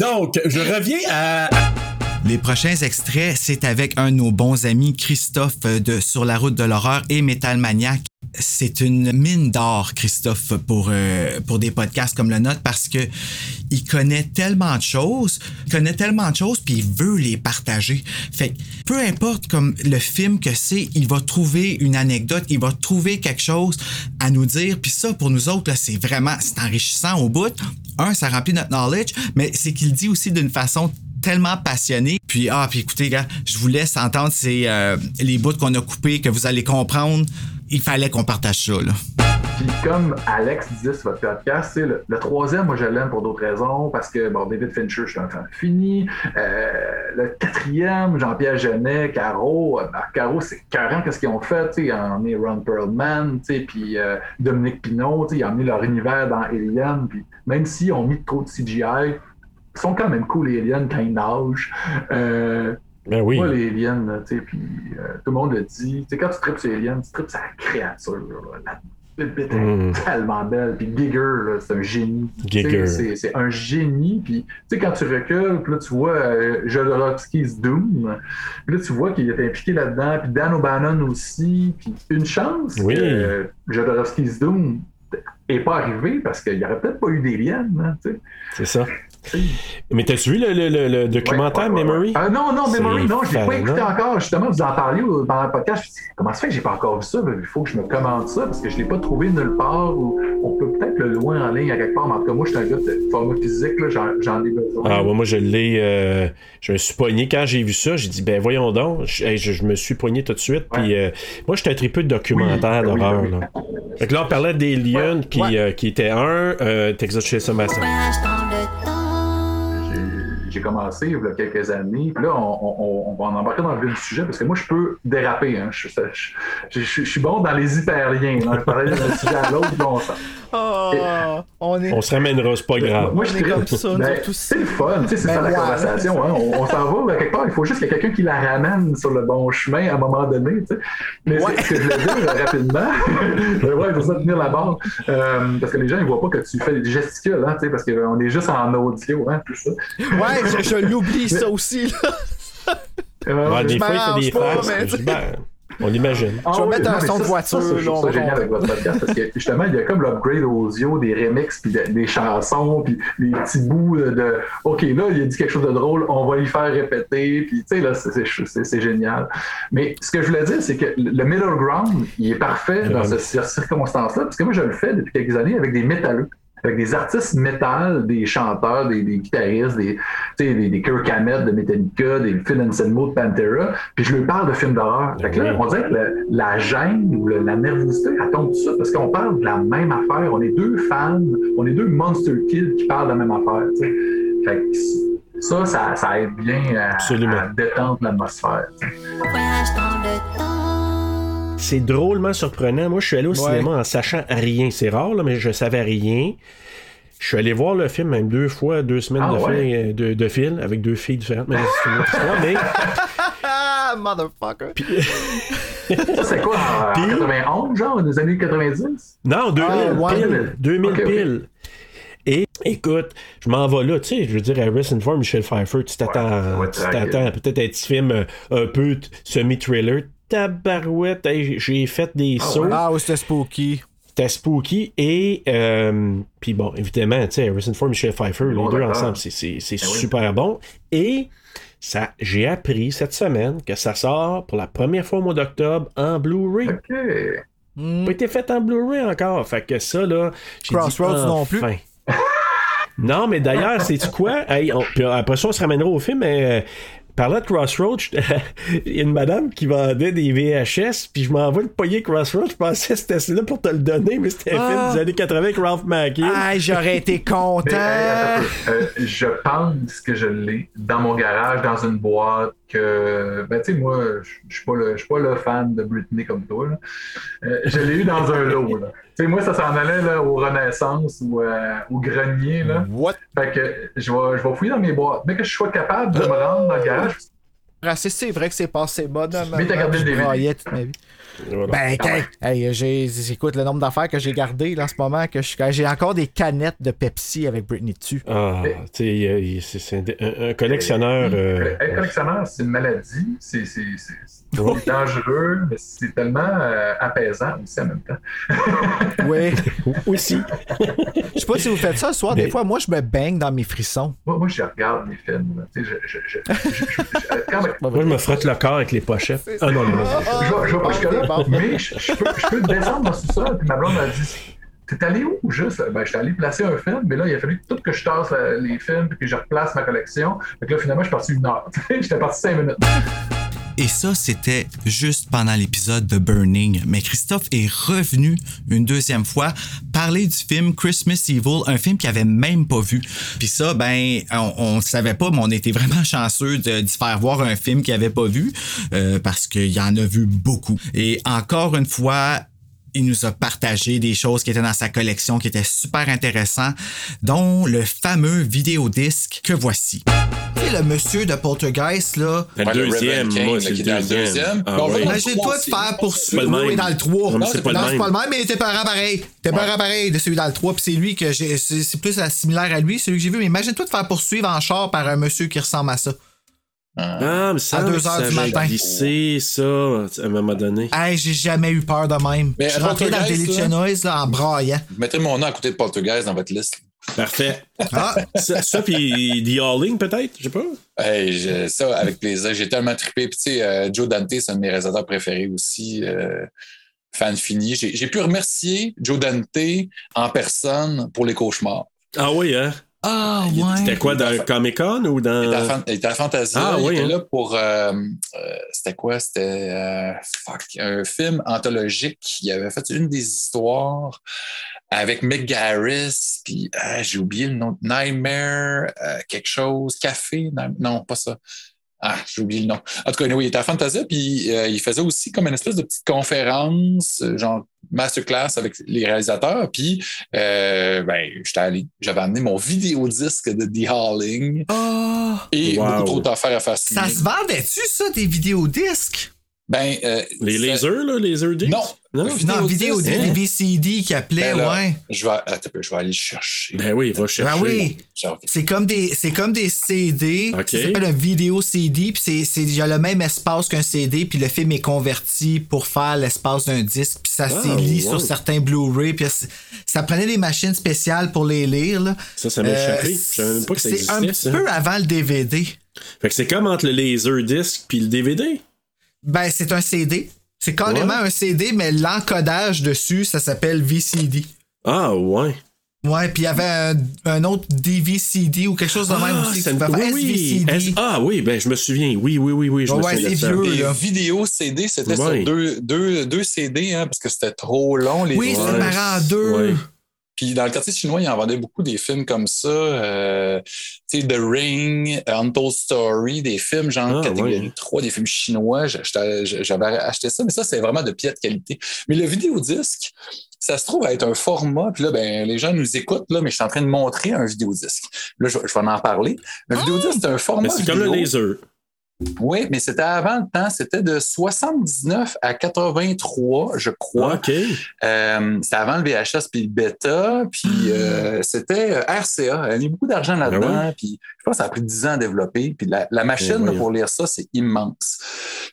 Donc, je reviens à. Les prochains extraits, c'est avec un de nos bons amis, Christophe de Sur la route de l'horreur et Metal Maniac. C'est une mine d'or, Christophe, pour, euh, pour des podcasts comme le nôtre parce que il connaît tellement de choses, il connaît tellement de choses, puis il veut les partager. Fait peu importe le film que c'est, il va trouver une anecdote, il va trouver quelque chose à nous dire. Puis ça, pour nous autres, c'est vraiment, c'est enrichissant au bout. Un, ça remplit notre knowledge, mais c'est qu'il dit aussi d'une façon tellement passionné. Puis, ah, puis écoutez, gars, je vous laisse entendre ces, euh, les bouts qu'on a coupés, que vous allez comprendre. Il fallait qu'on partage ça, là. Puis comme Alex disait sur votre podcast, le, le troisième, moi je l'aime pour d'autres raisons, parce que bon, David Fincher, je suis un fan fini. Euh, le quatrième, Jean-Pierre Genet, Caro, euh, ben, Caro, c'est carrément qu'est-ce qu'ils ont fait, ils ont emmené Ron Perlman, puis euh, Dominique Pinot, ils ont emmené leur univers dans Alien, puis même s'ils ont mis trop de CGI, ils sont quand même cool les aliens quand ils Ben oui. moi, les aliens, tu sais, puis euh, tout le monde le dit. Tu sais, quand tu tripes sur les aliens, tu tripes sur la créature. là, la bébête est Mm. tellement belle. Puis Giger, là, c'est un génie. Giger. C'est un génie. Puis, tu sais, quand tu recules, puis là, tu vois euh, Jodorowsky's Doom. Puis là, tu vois qu'il est impliqué là-dedans. Puis Dan O'Bannon aussi. Puis une chance Oui. que euh, Jodorowsky's Doom n'est pas arrivé parce qu'il n'y aurait peut-être pas eu d'aliens. hein, tu sais. C'est ça. Mais t'as-tu vu le, le- le- le documentaire Ouais, ouais, ouais, Memory? ouais. Euh, non, non, Memory, non, je l'ai pas écouté encore. Justement, vous en parliez au- pendant le podcast. Je me suis dit, comment ça fait que j'ai pas encore vu ça? Ben, Il faut que je me commande ça parce que je l'ai pas trouvé nulle part. Ou on peut peut-être le louer en ligne à quelque part. Mais en tout cas, moi, je suis un gars de format physique. là, J'en j'en ai besoin. Ah ouais, moi je l'ai. euh, je me suis pogné quand j'ai vu ça. J'ai dit ben voyons donc. Je, hey, je- je me suis pogné tout de suite. Puis euh, moi j'étais un tripeux de documentaire Oui, oui, d'horreur. ben oui. là. Fait que là on parlait d'Alien puis euh, qui était un euh, Texas Chainsaw Massacre. J'ai- commencé il y a quelques années. Puis là, on, on- on va en embarquer dans le vif du sujet parce que moi, je peux déraper. Hein. Je, je- je- je- je suis bon dans les hyperliens. hein. Je parlais d'un sujet à l'autre longtemps. Oh, on est. On se ramènera, c'est pas grave. Moi, je comme ça, Ben, c'est le fun, c'est Ben ça la ouais. conversation. Hein. On, on s'en va quelque part. Il faut juste qu'il y ait quelqu'un qui la ramène sur le bon chemin à un moment donné. Mais Ouais. c'est ce que je voulais dire euh, rapidement. Ben ouais, il faut ça tenir la barre. Euh, parce que les gens, ils voient pas que tu fais des gesticules, hein, parce qu'on est juste en audio, hein, tout ça. Ouais, je, je l'oublie ça aussi. Là. Euh, Ouais, des fois il fait des dis, ben, on imagine. Ah Je vais oui, mettre un son de voiture, ça, je trouve génial avec votre podcast parce que justement, il y a comme l'upgrade audio, des remixes, puis de- des chansons, puis des petits bouts de, de, OK, là, il a dit quelque chose de drôle, on va y faire répéter, puis tu sais, là, c'est- c'est- c'est c'est génial. Mais ce que je voulais dire, c'est que le middle ground, il est parfait dans cette circonstance-là, parce que moi, je le fais depuis quelques années avec des métalleux. Avec des artistes métal, des chanteurs, des, des guitaristes, des, tu sais, des, des Kirk Hammett de Metallica, des Phil Anselmo de Pantera, puis je leur parle de films d'horreur. Fait que là, on dirait que le- la gêne ou le- la nervosité, elle tombe tout ça parce qu'on parle de la même affaire. On est deux fans, on est deux Monster Kids qui parlent de la même affaire. Fait que ça, ça, ça aide bien à, détendre l'atmosphère. C'est drôlement surprenant. Moi, je suis allé au Ouais. cinéma en sachant rien. C'est rare, là, mais je savais rien. Je suis allé voir le film même deux fois, deux semaines Ah de, ouais? film, de, de film avec deux filles différentes. Mais c'est une autre histoire. Mais Ah, motherfucker. Ça, c'est quoi, en, en Puis- 91, genre, des années 90? non, 2000 Ah, ouais. piles. 2000 Ok, ok. piles. Et écoute, je m'en vais là, tu sais, je veux dire, Harrison Ford, Michel Pfeiffer, tu t'attends, ouais, tu t'attends à peut-être un petit film euh, un peu semi-trailer. Tabarouette, hey, j'ai fait des sauts. Ah, oui, c'était spooky. C'était spooky et euh, puis bon évidemment tu sais Harrison Ford Michel Pfeiffer Bon, les deux ensemble c'est, Ben oui. super bon et ça j'ai appris cette semaine que ça sort pour la première fois au mois d'octobre en Blu-ray OK. Hmm. pas été fait en Blu-ray encore fait que ça là Crossroads non plus. enfin. non mais d'ailleurs c'est quoi? Hey, on- puis après ça on se ramènera au film mais euh, Parlant de Crossroads, il y a une madame qui vendait des VHS, puis je m'envoie le payer Crossroads. Je pensais que c'était là pour te le donner, mais c'était un Ah. film des années 80 avec Ralph Macchio. Ah, j'aurais été content. Euh, je pense que je l'ai dans mon garage, dans une boîte. Que, ben, tu sais, moi, je je suis pas, le- je suis pas le fan de Britney comme toi. là. Euh, je l'ai eu dans un lot. Tu sais, moi, ça s'en allait là, au Renaissance ou euh, au grenier. Là. What? Fait que je vais, je vais fouiller dans mes boîtes. Mais que je sois capable de me rendre dans le garage. Ah, c'est- vrai que c'est passé bonnement. Mais t'as gardé le Je DVD. Voilà. Ben, Ah ouais. hey, j'ai, écoute, le nombre d'affaires que j'ai gardé là, en ce moment, que je- j'ai encore des canettes de Pepsi avec Britney dessus. Ah, c'est c'est un, collectionneur. euh, Être collectionneur, c'est une maladie. C'est Ouais. dangereux, mais c'est tellement euh, apaisant aussi en même temps. Oui. aussi. Je sais pas si vous faites ça le soir. Mais- Des fois, moi, je me baigne dans mes frissons. Moi, moi, je regarde les films. je, quand même, Moi, je me frotte le corps avec les pochettes. Ah non, non, non. je vais, je vais pas jusque-là, Bon. mais je, je peux, je peux descendre dans le sous-sol. Puis ma blonde m'a dit T'es allé où juste? Ben, je suis allé placer un film, mais là, il a fallu tout que je tasse la- les films puis que je replace ma collection. Fait que là, finalement, je suis parti une heure. J'étais parti cinq minutes. Et ça, c'était juste pendant l'épisode de Burning. Mais Christophe est revenu une deuxième fois parler du film Christmas Evil, un film qu'il avait même pas vu. Puis ça, ben, on, on savait pas, mais on était vraiment chanceux de, d'y faire voir un film qu'il avait pas vu euh, parce qu'il en a vu beaucoup. Et encore une fois, il nous a partagé des choses qui étaient dans sa collection qui étaient super intéressants, dont le fameux vidéodisque que voici. Tu sais, le monsieur de Poltergeist, là. Le deuxième, moi, c'est qui le est dans le deuxième. Ah, Imagine-toi de faire poursuivre. C'est pas le Oui, même. dans le 3. Non, c'est pas le même. mais t'es pas pareil. T'es pas pareil de celui dans le 3, puis c'est lui que j'ai. C'est plus similaire à lui, celui que j'ai vu. Mais imagine-toi de faire poursuivre en char par un monsieur qui ressemble à ça. Ah, mais ça, À deux ça heures du matin. glissé, ça, à un moment donné. Hey, j'ai jamais eu peur de même. Mais Je suis rentré dans Poltergeist, Delicia là? Noise là, en braillant. Mettez mon nom à côté de Poltergeist dans votre liste. Parfait. Ah, ça, ça puis The Hauling, peut-être, je sais pas. Hey, je- ça, avec plaisir. J'ai tellement trippé. Puis, tu sais, euh, Joe Dante, c'est un de mes réalisateurs préférés aussi. euh, fan fini. J'ai j'ai pu remercier Joe Dante en personne pour les cauchemars. Ah oui, hein? Ah C'était ouais. quoi, dans le Comic-Con ou dans... Il était à, Fan- il était à Fantasia. Ah, il oui, était hein. là pour. euh, euh, c'était quoi? C'était. euh, fuck, un film anthologique. Il avait fait une des histoires avec Mick Garris. Puis ah, j'ai oublié le nom. Nightmare, euh, quelque chose. Café. Non, pas ça. Ah, j'ai oublié le nom. En tout cas, anyway, il était à Fantasia, puis euh, il faisait aussi comme une espèce de petite conférence, euh, genre masterclass avec les réalisateurs. Puis, euh, ben, j'étais allé, j'avais amené mon vidéodisque de The Howling Oh, et Wow. beaucoup trop d'affaires à faire ça se vendait-tu, ça, des vidéodisques? Ben, euh, Les lasers, là, les lasers discs? Non. Non? Non, vidéodisques, hein? des VCD qui appelaient, Ben là, ouais. Je vais, attends je vais aller le chercher. Ben oui, va chercher. Ben oui. C'est comme des, c'est comme des CD. Ok. Ça s'appelle un vidéo CD. Puis c'est, c'est, il y a le même espace qu'un CD. Puis le film est converti pour faire l'espace d'un disque. Puis ça Ah, s'est lit wow. sur certains Blu-ray. Puis ça prenait des machines spéciales pour les lire. Là. Ça, ça m'a Euh, échappé. Je savais même pas que ça c'est un ça. peu avant le DVD. Fait que c'est comme entre le laser disc puis le DVD. Ben, c'est un CD. C'est carrément Ouais. un CD, mais l'encodage dessus, ça s'appelle VCD. Ah, ouais. Ouais, puis il y avait un, un autre DVCD ou quelque chose de même Ah, aussi. ça me- oui, oui. S- Ah oui, ben je me souviens. Oui, oui, oui, oui, je me Ouais, souviens de c'est ça. vieux. les là. vidéos CD, c'était Ouais. sur deux, deux, deux CD, hein, parce que c'était trop long. Les Oui, c'est marrant en deux. Puis dans le quartier chinois, ils en vendaient beaucoup des films comme ça. Euh, tu sais, The Ring, Untold Story, des films genre Ah, catégorie ouais. 3, des films chinois. J'avais acheté ça, mais ça, c'est vraiment de piètre qualité. Mais le vidéodisque, ça se trouve à être un format. Puis là, ben, les gens nous écoutent, là, mais je suis en train de montrer un vidéodisque. Là, je, je vais en parler. Un vidéodisque, c'est un format. Mais c'est comme le laser. Oui, mais c'était avant le temps. C'était de 79 à 83, je crois. OK. Euh, c'était avant le VHS puis le bêta, puis euh, c'était euh, RCA. Il y a eu beaucoup d'argent là-dedans, Ah ouais? puis je pense que ça a pris 10 ans à développer. Puis la, la machine Ben voyons. pour lire ça, c'est immense.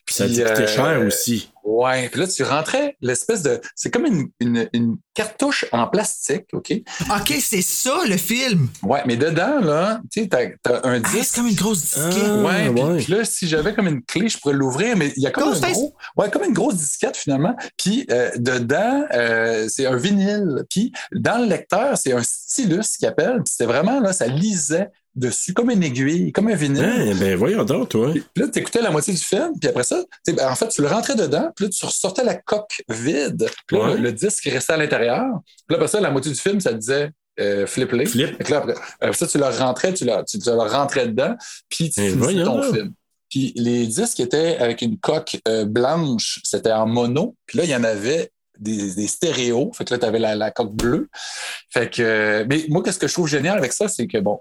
Puis, Ça a coûté euh, cher aussi. Ouais, puis là, tu rentrais l'espèce de... C'est comme une, une, une cartouche en plastique, OK? Ok, c'est ça le film. Ouais, mais dedans, là, tu sais, t'as, t'as un Ah, disque... c'est comme une grosse disquette. Ah, Ouais, puis- ouais. puis là, si j'avais comme une clé, je pourrais l'ouvrir, mais il y a comme, un gros, ouais, comme une grosse disquette finalement. Puis euh, dedans, euh, c'est un vinyle. Puis dans le lecteur, c'est un stylus qui appelle. Puis c'était vraiment, là, ça lisait dessus comme une aiguille, comme un vinyle. Hein, ben voyons donc, toi. Puis là, tu écoutais la moitié du film, puis après ça, ben, en fait, tu le rentrais dedans, puis là, tu ressortais la coque vide, puis là, Ouais. le, le disque restait à l'intérieur. Puis là, après ça, la moitié du film, ça disait euh, flip-les. Flip. Fait que là, après, après ça, tu le rentrais, tu le, tu, tu le rentrais dedans, puis tu Eh, finissais ton film. Puis les disques étaient avec une coque euh, blanche, c'était en mono, puis là, il y en avait des, des stéréos, fait que là, tu avais la, la coque bleue. Fait que, euh, mais moi, qu'est-ce que je trouve génial avec ça, c'est que, bon,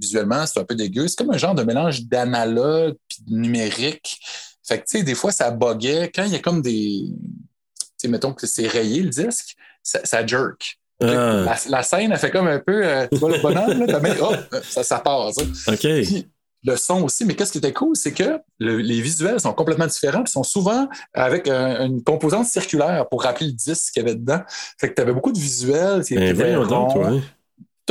visuellement, c'est un peu dégueu. C'est comme un genre de mélange d'analogue puis de numérique. Fait que, tu sais, des fois, ça buguait. Quand il y a comme des. Tu sais, mettons que c'est rayé le disque, ça, ça jerk. Ah, La, la scène, elle fait comme un peu. euh, tu vois le bonhomme, là, main, hop, ça, ça part, ça. OK. Puis, le son aussi, mais qu'est-ce qui était cool, c'est que le- les visuels sont complètement différents, puis sont souvent avec un- une composante circulaire pour rappeler le disque qu'il y avait dedans. Fait que tu avais beaucoup de visuels. qui Ben étaient voyons donc, ronds.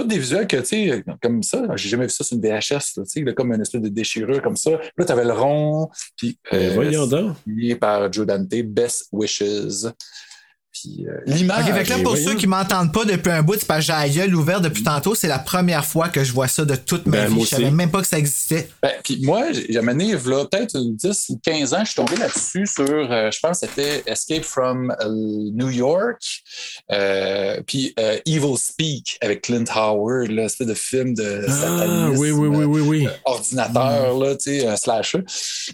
Tous des visuels que, tu sais, comme ça, j'ai jamais vu ça sur une VHS, tu sais, comme une espèce de déchirure comme ça. Là, tu avais le rond, puis Ben euh, voyons donc. signé par Joe Dante, Best Wishes. Puis euh, l'image. Ok, fait que là, pour voyons. ceux qui m'entendent pas depuis un bout, c'est parce que j'ai la gueule ouverte depuis tantôt. C'est la première fois que je vois ça de toute ma Ben, vie. Je savais aussi. même pas que ça existait. Ben, puis moi, j'ai amené, là, peut-être 10 ou 15 ans, je suis tombé là-dessus sur, euh, je pense que c'était Escape from euh, New York, euh, puis Evil Speak avec Clint Howard, là, espèce de film de Ah, oui, oui, oui, oui, oui. ordinateur, là, tu sais, un slasher.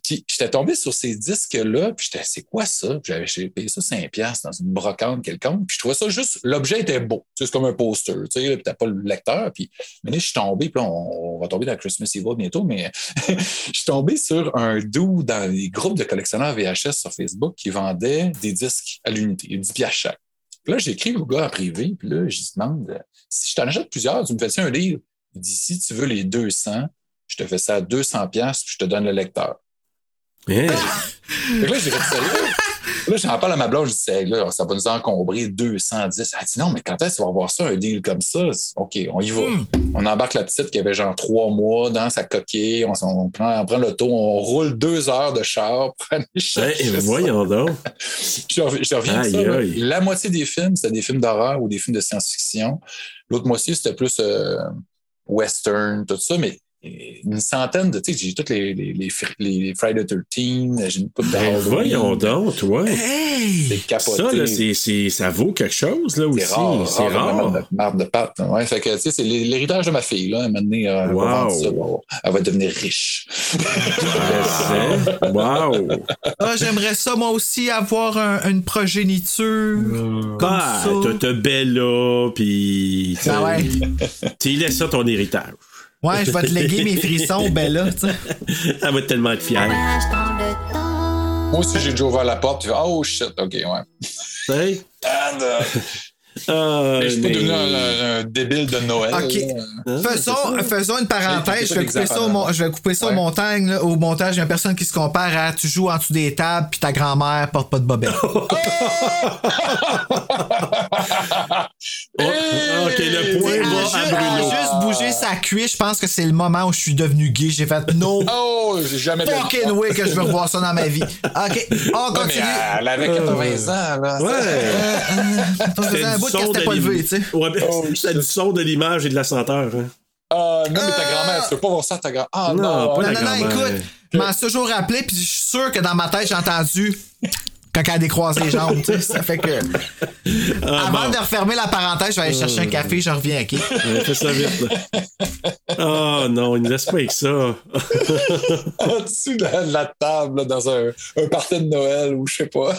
Puis j'étais tombé sur ces disques-là, puis j'étais, c'est quoi ça? Puis j'avais j'ai payé ça 5$ piastres dans une brocante quelconque, puis je trouvais ça juste, l'objet était beau, c'est comme un poster, tu sais, puis t'as pas le lecteur, puis je suis tombé, puis là, on, va tomber dans Christmas Evil bientôt, mais je suis tombé sur un doux dans les groupes de collectionneurs VHS sur Facebook qui vendaient des disques à l'unité, 10 piastres chaque. Puis là, j'écris au gars en privé, puis là, je lui demande si je t'en achète plusieurs, tu me fais un livre? Il dit si tu veux les 200, je te fais ça à 200 pièces, puis je te donne le lecteur. Hein? Fait que là, j'ai fait sérieux. Là, j'en parle à ma blonde, je dis, Hey, là, ça va nous encombrer 210. Elle dit, non, mais quand est-ce que tu vas avoir ça, un deal comme ça? OK, on y va. On embarque la petite qui avait genre trois mois dans sa coquille. On, on prend, on prend l'auto, on roule deux heures de char pour aller chercher Ben, ça. voyons donc. Je reviens, de ça, Aïe, aïe. La moitié des films, c'était des films d'horreur ou des films de science-fiction. L'autre moitié, c'était plus euh, western, tout ça, mais une centaine de, tu sais, j'ai toutes les, les, les, fr- les Friday the 13, j'ai une coupe Ben, voyons donc, toi. C'est capoté. Ça, là, c'est, c'est- ça vaut quelque chose, là, aussi. C'est rare, C'est rare, rare. comme marde de, pâte. Ouais, fait que, tu sais, c'est l'héritage de ma fille, là. Elle m'a donné, elle va Wow. ça, elle va- elle va devenir riche. Ben, Wow! Ah, j'aimerais ça, moi aussi, avoir un- une progéniture. Comme Ah, t'as ta Bella, pis. Ah ouais. Tu laisses ça ton héritage. Ouais, je vais te léguer mes frissons, ben là, tu sais. Elle va tellement être fière. Moi aussi, j'ai déjà ouvert la porte, puis oh shit, ok, ouais. Hey. And, euh, je suis pas mais- devenu un, un débile de Noël. OK. là. Faisons, faisons une parenthèse. Je vais couper ça au, je vais couper ça au Ouais. montagne, là, au montage. Il y a personne qui se compare à tu joues en dessous des tables puis ta grand-mère porte pas de bobette. Oh, ok, le point va à en Bruno. juste bouger sa cuisse, je pense que c'est le moment où je suis devenu gay. J'ai fait no Oh, j'ai jamais fucking way que je veux revoir ça dans ma vie. OK, on Ouais, mais continue. elle avait 80 ans, là. Ouais! Un bout pas tu sais. Ouais, mais Oh, c'était du son de l'image et de la senteur. hein. Ah, non, mais ta grand-mère, tu peux pas voir ça à ta grand-mère. Ah, Non, non. pas Non, la non, écoute, je m'en suis toujours rappelé, puis je suis sûr que dans ma tête, j'ai entendu quand elle a décroisé les jambes, tu sais. Ça fait que. Ah, Avant bon. de refermer la parenthèse, je vais aller chercher un café, je reviens, OK? Ouais, fais ça vite, là. Oh non, il ne laisse pas avec ça. En dessous de la, de la table, là, dans un, un party de Noël ou je sais pas.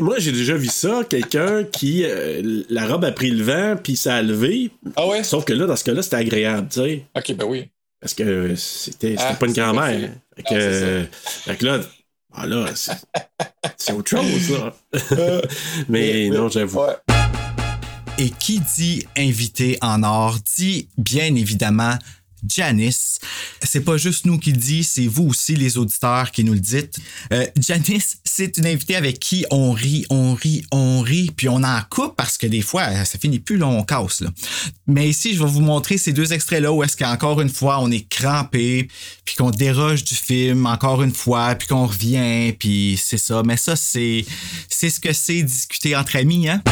Moi, j'ai déjà vu ça, quelqu'un qui. euh, la robe a pris le vent, puis ça a levé. Ah ouais? Sauf que là, dans ce cas-là, c'était agréable, tu sais. Ok, ben oui. Parce que c'était c'était Ah, pas une grand-mère. Fait Ah, que, fait que là, ah là, c'est autre chose, là. Mais non, j'avoue. Ouais. Et qui dit invité en or dit bien évidemment Janice. C'est pas juste nous qui le dit, c'est vous aussi les auditeurs qui nous le dites. Euh, Janice, c'est une invitée avec qui on rit, on rit, on rit, puis on en coupe parce que des fois, ça finit plus, là, on casse. Mais ici, je vais vous montrer ces deux extraits-là où est-ce qu'encore une fois, on est crampé, puis qu'on déroge du film encore une fois, puis qu'on revient, puis c'est ça. Mais ça, c'est c'est ce que c'est discuter entre amis, hein?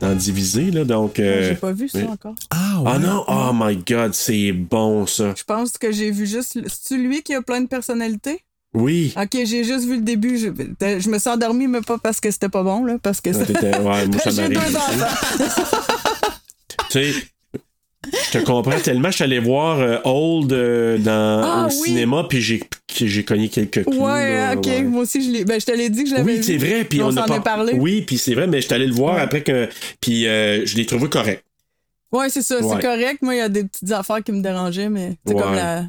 Dans divisé, là, donc. euh, J'ai pas vu ça encore. Ah, Ah non, oh my god, c'est bon, ça. Je pense que j'ai vu juste. C'est-tu lui qui a plein de personnalités? Oui. Ok, j'ai juste vu le début. Je, je me suis endormie, mais pas parce que c'était pas bon, là. Parce que Ah, ça- t'étais- ouais, moi, ça J'ai deux enfants. Tu sais, je te comprends tellement. Je suis allé voir euh, Old euh, dans, Ah, au oui. cinéma, puis j'ai, j'ai cogné quelques clous. Ouais, là, ok. ouais. Moi aussi, je l'ai. Ben, je te l'ai dit que je l'avais Oui, c'est vrai. Puis on, s'en a pas... parlé. Oui, puis c'est vrai, mais je suis allé le voir Ouais. après que. Puis euh, je l'ai trouvé correct. Ouais, c'est ça, Ouais. c'est correct. Moi, il y a des petites affaires qui me dérangeaient, mais c'est comme la,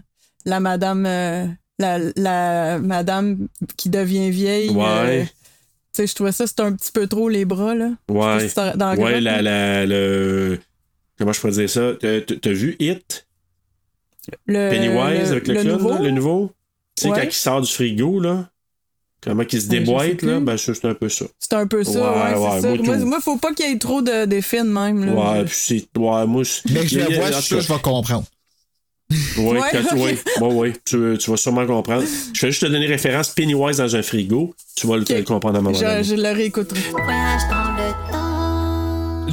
la madame la, la madame qui devient vieille. Ouais. tu sais, je trouvais ça, c'était un petit peu trop les bras, là. Je sais pas Ouais. si dans ouais, la, la, le. Comment je pourrais dire ça? T'as, vu Hit? Le- Pennywise avec le, clown, nouveau? là, le nouveau? Tu sais, Ouais. quand il sort du frigo, là. Comment il se Ouais, déboîte, là? Ben, ça, c'est un peu ça. C'est un peu ça, Ouais, ouais, ouais, c'est ça. moi, Moi, tout. moi, faut pas qu'il y ait trop de- de même, là. Ouais, puis c'est. Ouais, moi, je. Mais je le en je vais comprendre. Oui, Ouais, quand bon, oui, tu, tu vas sûrement comprendre. Je vais juste te donner référence Pennywise dans un frigo. Tu vas le, le comprendre à un moment Je, je le réécouterai.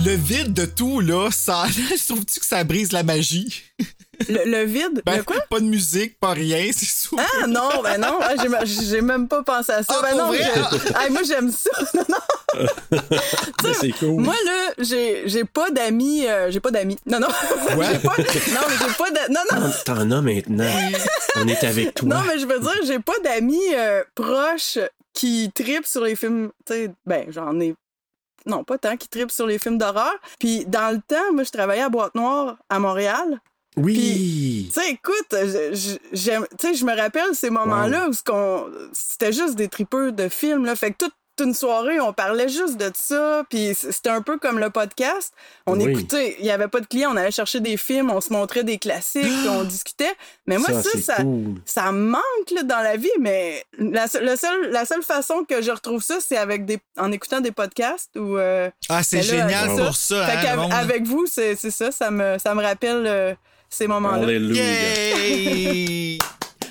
Le vide de tout, là, ça, trouves-tu que ça brise la magie? Le, le vide? Ben, le quoi? Pas de musique, pas rien, c'est souvent. Ah non, ben non, ah, j'ai- même pas pensé à ça. Ah, ben non, Ah, moi j'aime ça. Non, non. Ben, c'est cool. Moi là, j'ai j'ai pas d'amis, euh, j'ai pas d'amis. Non non. Ouais. J'ai pas- non mais j'ai pas de non non. T'en as maintenant. On est avec toi. Non mais je veux dire, j'ai pas d'amis euh, proches qui tripent sur les films, tu sais, ben j'en ai non, pas tant qui tripent sur les films d'horreur. Puis dans le temps, moi je travaillais à Boîte Noire à Montréal. Oui. Tu sais, écoute, je- je- me rappelle ces moments-là où c'était juste des tripeux de films. Là. Fait que toute une soirée, on parlait juste de ça. Puis c'était un peu comme le podcast. On Oui. écoutait, il n'y avait pas de clients, on allait chercher des films, on se montrait des classiques, puis on discutait. Mais moi, Ça, ça, c'est ça, cool. ça me manque là, dans la vie. Mais la, se- le seul, la seule façon que je retrouve ça, c'est avec des, en écoutant des podcasts. Ou, euh, Ah, c'est là, génial pour ça, Fait hein, monde. avec vous, c'est c'est ça, ça me, ça me rappelle euh, ces moments-là. Alléluia.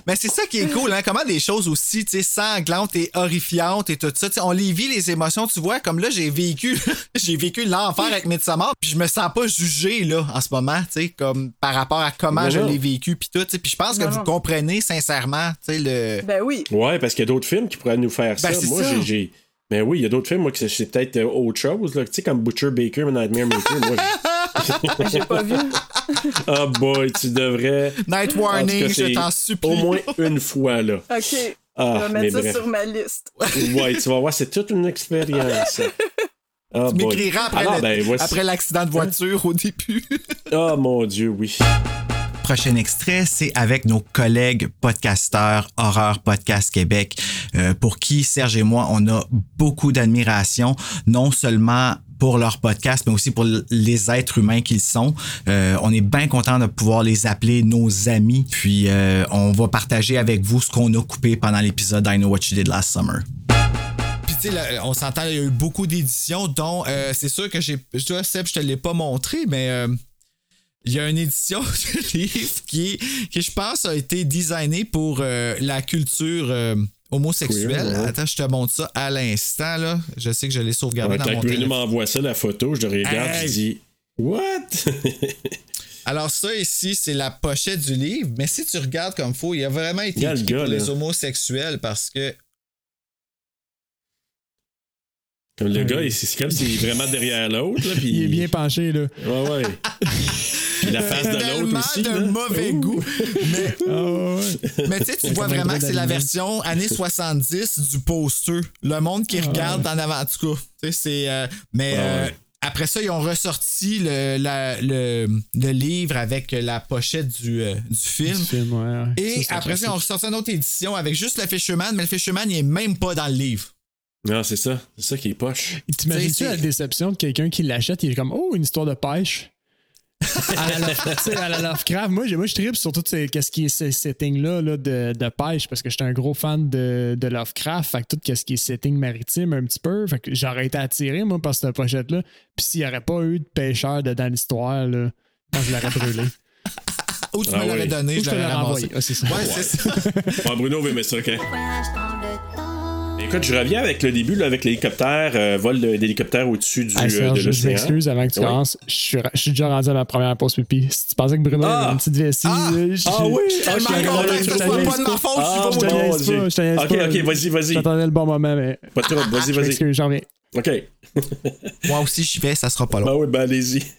Mais c'est ça qui est cool, hein? Comment des choses aussi, tu sais, sanglantes et horrifiantes et tout ça. Tu sais, on les vit, les émotions, tu vois. Comme là, j'ai vécu, j'ai vécu l'enfer avec Midsommar, puis je me sens pas jugé, là, en ce moment, tu sais, comme par rapport à comment Non, je l'ai vécu, puis tout, tu sais. Puis je pense que Non, vous non. comprenez sincèrement, tu sais, le. Ben oui. Ouais, parce qu'il y a d'autres films qui pourraient nous faire ça. Ben, c'est moi, ça. j'ai-. Mais oui, il y a d'autres films, moi, que c'est peut-être euh, autre chose. là. Tu sais, comme Butcher Baker, Nightmare Maker. moi, j'ai- pas vu. Ah boy, tu devrais. Night warning, cas, je t'en supplie. Au moins une fois, là. OK. Ah, je vais mettre ça bref. sur ma liste. Ouais, tu vas voir, c'est toute une expérience. Ah, Tu boy. m'écriras après, Alors, le- ben, voici- après l'accident de voiture au début. Ah, mon Dieu, oui. Prochain extrait, c'est avec nos collègues podcasteurs Horreur Podcast Québec, euh, pour qui Serge et moi, on a beaucoup d'admiration, non seulement pour leur podcast, mais aussi pour les êtres humains qu'ils sont. Euh, on est bien content de pouvoir les appeler nos amis, puis euh, on va partager avec vous ce qu'on a coupé pendant l'épisode I Know What You Did Last Summer. Puis tu sais, on s'entend, il y a eu beaucoup d'éditions, dont euh, c'est sûr que j'ai. Je dois, Seb, je te l'ai pas montré, mais il y a une édition de livre qui, qui, je pense, a été designée pour la culture Queer, ouais. Attends, je te montre ça à l'instant. là. Je sais que je l'ai sauvegardé Ouais, dans mon téléphone. m'envoie ça, la photo, je le regarde, Hey! je dis What? Alors ça ici, c'est la pochette du livre, mais si tu regardes comme faut, il a vraiment été le écrit gars, pour les homosexuels parce que Comme le gars, il- c'est comme s'il est vraiment derrière l'autre. là, puis- Il est bien penché, là. Ouais, ouais. Puis la face de l'autre aussi. de là. mauvais Ouh. goût. Mais, mais tu sais, tu vois vraiment que c'est la version années 70 du poster. Le monde qui Ah regarde en avant. En tout cas, tu sais, c'est. euh, mais Ah euh, après ça, ils ont ressorti le, la- le, le livre avec la pochette du, euh, du film. Du film, ouais, ouais. Et Ça, après ça, ils ont ressorti une autre édition avec juste le Fisherman, mais le Fisherman, il est même pas dans le livre. Non, c'est ça. C'est ça qui est poche. T'imagines-tu la déception de quelqu'un qui l'achète, il est comme Oh, une histoire de pêche? à, la, à Lovecraft, moi, j'ai- moi je tripe sur tout ces, qu'est-ce qui est ce setting-là là, de, de pêche parce que j'étais un gros fan de, de Lovecraft. Fait que tout ce qui est setting maritime un petit peu. Fait que j'aurais été attiré, moi, par cette pochette-là. Puis s'il n'y aurait pas eu de pêcheur dedans l'histoire, moi, je l'aurais brûlé. Ou tu Ah me l'aurais oui. donné, Ou je l'aurais l'aurais ramassé. envoyé. Ah, c'est ça. Ouais, c'est ça. Ouais, Bruno va aimer ça, OK? Écoute, je reviens avec le début, là, avec l'hélicoptère, euh, vol d'hélicoptère au-dessus du, Hey, euh, Serge, de je l'océan. m'excuse avant que tu Oui. commences. Je suis, je suis déjà rendu à ma première pause pipi. Si tu pensais que Bruno Ah! avait une petite vessie, Ah! euh, je- Ah oui! je- Ah, je suis content que ce pas, soit pas de ma faute, Ah, je te pas, je te niaise Ok, ok, vas-y, vas-y. J'attendais le bon moment, mais Pas trop, vas-y, je vas-y. m'excuse, j'en reviens. OK. Moi aussi, j'y vais, ça sera pas long. Ben oui, ben allez-y.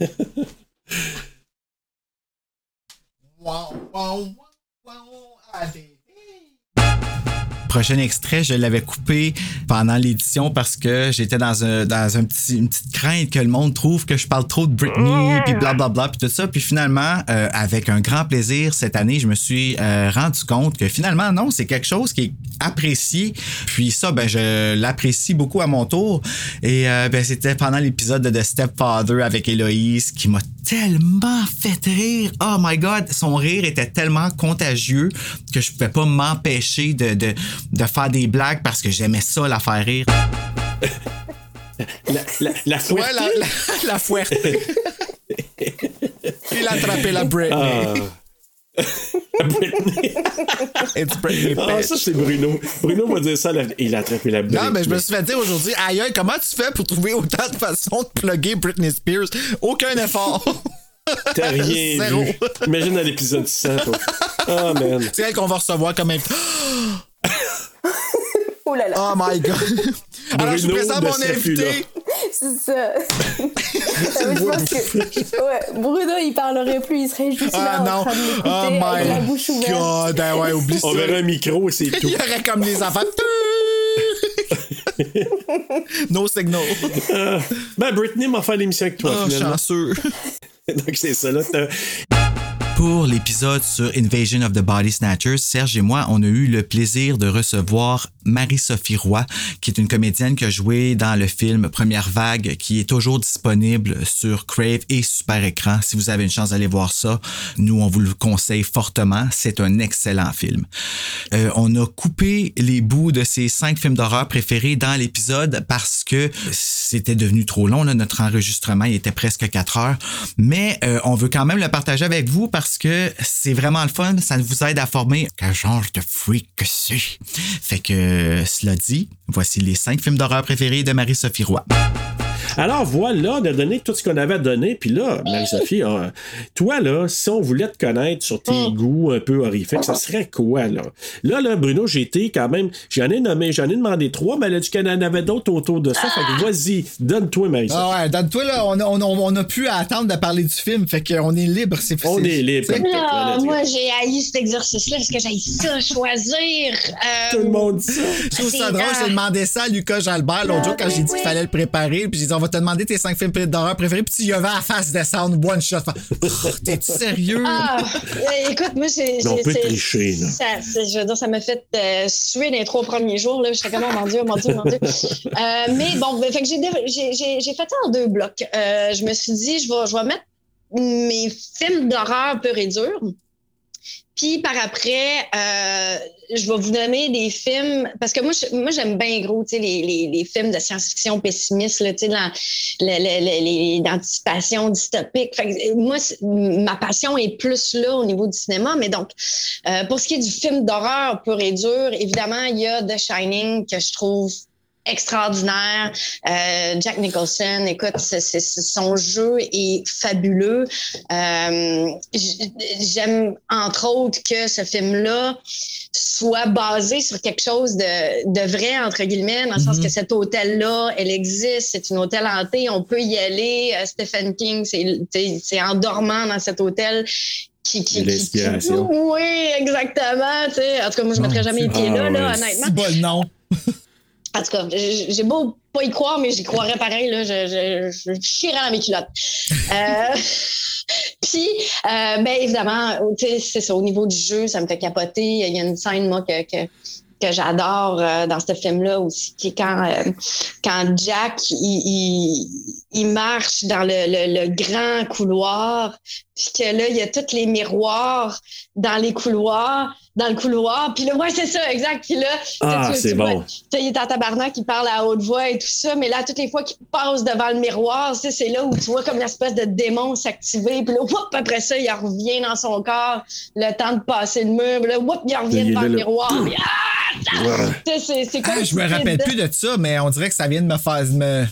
Prochain extrait, je l'avais coupé pendant l'édition parce que j'étais dans, un, dans un petit, une petite crainte que le monde trouve que je parle trop de Britney, puis blablabla, puis tout ça. Puis finalement, euh, avec un grand plaisir, cette année, je me suis euh, rendu compte que finalement, non, c'est quelque chose qui est apprécié. Puis ça, ben, je l'apprécie beaucoup à mon tour. Et euh, ben, c'était pendant l'épisode de The Stepfather avec Héloïse qui m'a tellement fait rire. Oh my God, son rire était tellement contagieux que je pouvais pas m'empêcher de, de, de faire des blagues parce que j'aimais ça la faire rire. La, la, la fouette. Ouais, la, la, la fouette. Il a attrapé la Britney. Ah. Britney. It's Britney, Ah, ça, c'est Bruno. Bruno va dire ça. Il a attrapé la Britney. Non, mais je me suis fait dire aujourd'hui, aïe, comment tu fais pour trouver autant de façons de plugger Britney Spears? Aucun effort. T'as rien Zéro. vu. Imagine à l'épisode 100, toi. Ah, man. C'est elle qu'on va recevoir comme invité. Oh là là. Oh my god. Alors, je vous présente mon là. C'est invité. ça. je pense que ouais, Bruno, il parlerait plus, il serait juste là Ah en non. train de Oh avec la my bouche ouverte. god. Ah ouais, oublie ça. On verra un micro et c'est tout. Il y aurait comme les enfants. no signal. Ah, ben, Britney m'a fait l'émission avec toi, Oh, finalement. chanceux. Donc, c'est ça, là. Pour l'épisode sur Invasion of the Body Snatchers, Serge et moi, on a eu le plaisir de recevoir Marie-Sophie Roy, qui est une comédienne qui a joué dans le film Première Vague, qui est toujours disponible sur Crave et Super Écran. Si vous avez une chance d'aller voir ça, nous, on vous le conseille fortement. C'est un excellent film. Euh, on a coupé les bouts de ces cinq films d'horreur préférés dans l'épisode parce que c'était devenu trop long. Notre enregistrement il était presque quatre heures. Mais euh, on veut quand même le partager avec vous parce que c'est vraiment le fun. Ça vous aide à former quel genre de freak que c'est. Fait que, cela dit, voici les cinq films d'horreur préférés de Marie-Sophie Roy. Alors voilà, on a donné tout ce qu'on avait à donner. Puis là, Marie-Sophie, toi, là, si on voulait te connaître sur tes goûts un peu horrifiques, ça serait quoi, là? Là, là, Bruno, j'ai été quand même. J'en ai nommé, j'en ai demandé trois, mais elle a dit qu'il y en avait d'autres autour de ça. Fait que vas-y, donne-toi, Marie-Sophie. Ah ouais, donne-toi là, on a, on, a, on a pu attendre de parler du film, fait qu'on est libre. C'est, On est libre. c'est- Ah, moi, j'ai haï cet exercice-là parce que j'ai ça, choisir. Euh, Tout le monde dit ça. Je trouve ça drôle, j'ai demandé ça à Lucas Jalbert l'autre jour quand j'ai dit qu'il fallait le préparer. Puis j'ai dit, on va te demander tes cinq films d'horreur préférés. Puis tu y avais à face descendre one shot. Oh, T'es-tu sérieux? Ah, écoute, moi, c'est. Mais on peut tricher, là. Ça, je veux dire, ça m'a fait euh, suer les trois premiers jours. Là. J'étais comme, oh mon Dieu, mon Dieu, mon Dieu. Euh, mais bon, ben, fait que j'ai, j'ai, j'ai, j'ai fait ça en deux blocs. Euh, je me suis dit, je vais, je vais mettre mes films d'horreur pur et dur. Puis par après, euh, je vais vous donner des films parce que moi, moi j'aime bien gros, les, les, les films de science-fiction pessimistes, là, dans- le- le- le- les d'anticipation dystopique. Fait que, euh, moi, ma passion est plus là au niveau du cinéma, mais donc euh, pour ce qui est du film d'horreur pur et dur, évidemment, il y a The Shining que je trouve extraordinaire. Euh, Jack Nicholson, écoute, son jeu est fabuleux. Euh, J'aime entre autres que ce film-là soit basé sur quelque chose de, de vrai, entre guillemets, dans le sens Mhm. que cet hôtel-là, elle existe, c'est une hôtel hanté, on peut y aller. Euh, Stephen King, c'est en dormant dans cet hôtel qui, l'inspiration. Oui, exactement. tu sais. En tout cas, moi, je ne mettrais jamais les pieds Ah, là, là ouais. honnêtement. C'est bon le nom. En tout cas, j'ai beau pas y croire, mais j'y croirais pareil. Là, je, je, je chierais dans mes culottes. Euh, Puis, euh, ben évidemment, c'est ça, au niveau du jeu, ça me fait capoter. Il y a une scène, moi, que, que, que j'adore euh, dans ce film-là aussi, qui est quand, quand Jack, il, il, il marche dans le, le, le grand couloir, puis que là, il y a tous les miroirs dans les couloirs, dans le couloir. Puis là, ouais, c'est ça, exact. Puis là, Ah, tu- tu c'est vois, bon. tu sais, il est en tabarnak, il parle à haute voix et tout ça, mais là, toutes les fois qu'il passe devant le miroir, c'est là où tu vois comme l'espèce de démon s'activer, puis là, whoop, après ça, il revient dans son corps, le temps de passer le mur, puis là, whoop, il revient Il devant le miroir, puis ah, Ouais. c'est- comme Ah, je me rappelle plus de ça, mais on dirait que ça vient de me faire. Me...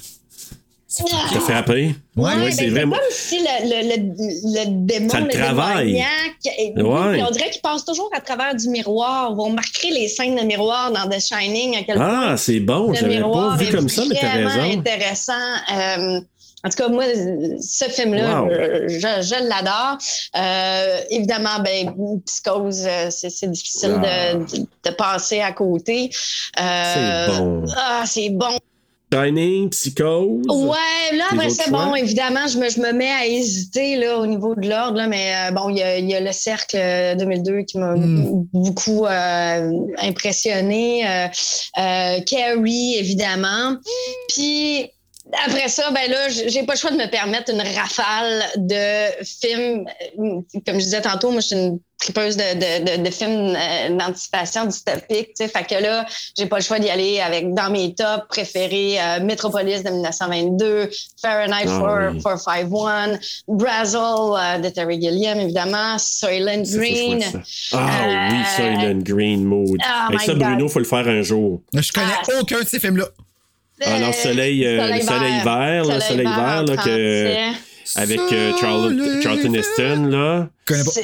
T'as fait après? Ouais, Ouais, ben, c'est c'est vraiment. comme si le, le, le, le démon, Ça le le travaille. et- Ouais. on dirait qu'il passe toujours à travers du miroir. Vous remarquerez les scènes de miroir dans The Shining, à quel point Ah, c'est bon. le J'avais pas vu comme ça, mais t'as raison. intéressant. Euh, en tout cas, moi, ce film-là, Wow. je, je- je l'adore. Euh, évidemment, ben, Psychose, euh, c'est difficile Ah. de, de, de passer à côté. Euh, C'est bon. Ah, c'est bon. Shining, Psychose? Ouais, là, après, c'est bon, évidemment, je me, je me mets à hésiter là, au niveau de l'ordre, mais euh, bon, il y a, il y a le Cercle euh, 2002 qui m'a Mm. beaucoup euh, impressionné. Euh, euh, Carrie, évidemment. Puis, Après ça, ben là, j'ai pas le choix de me permettre une rafale de films. Comme je disais tantôt, moi, je suis une tripeuse de, de, de, de films euh, d'anticipation dystopique. tu sais. Fait que là, j'ai pas le choix d'y aller avec, dans mes tops préférés, euh, Metropolis de 1922, Fahrenheit Ah oui. 451, Brazil euh, de Terry Gilliam, évidemment, Soylent Green. Ah oui, une green mood. Oh ça, Bruno, God. faut le faire un jour. Je connais aucun de ces films-là. Ah non, soleil, euh, Soleil le soleil vert. là, Soleil vert vert, là, que, avec euh, Charlotte- Charlton Heston, là.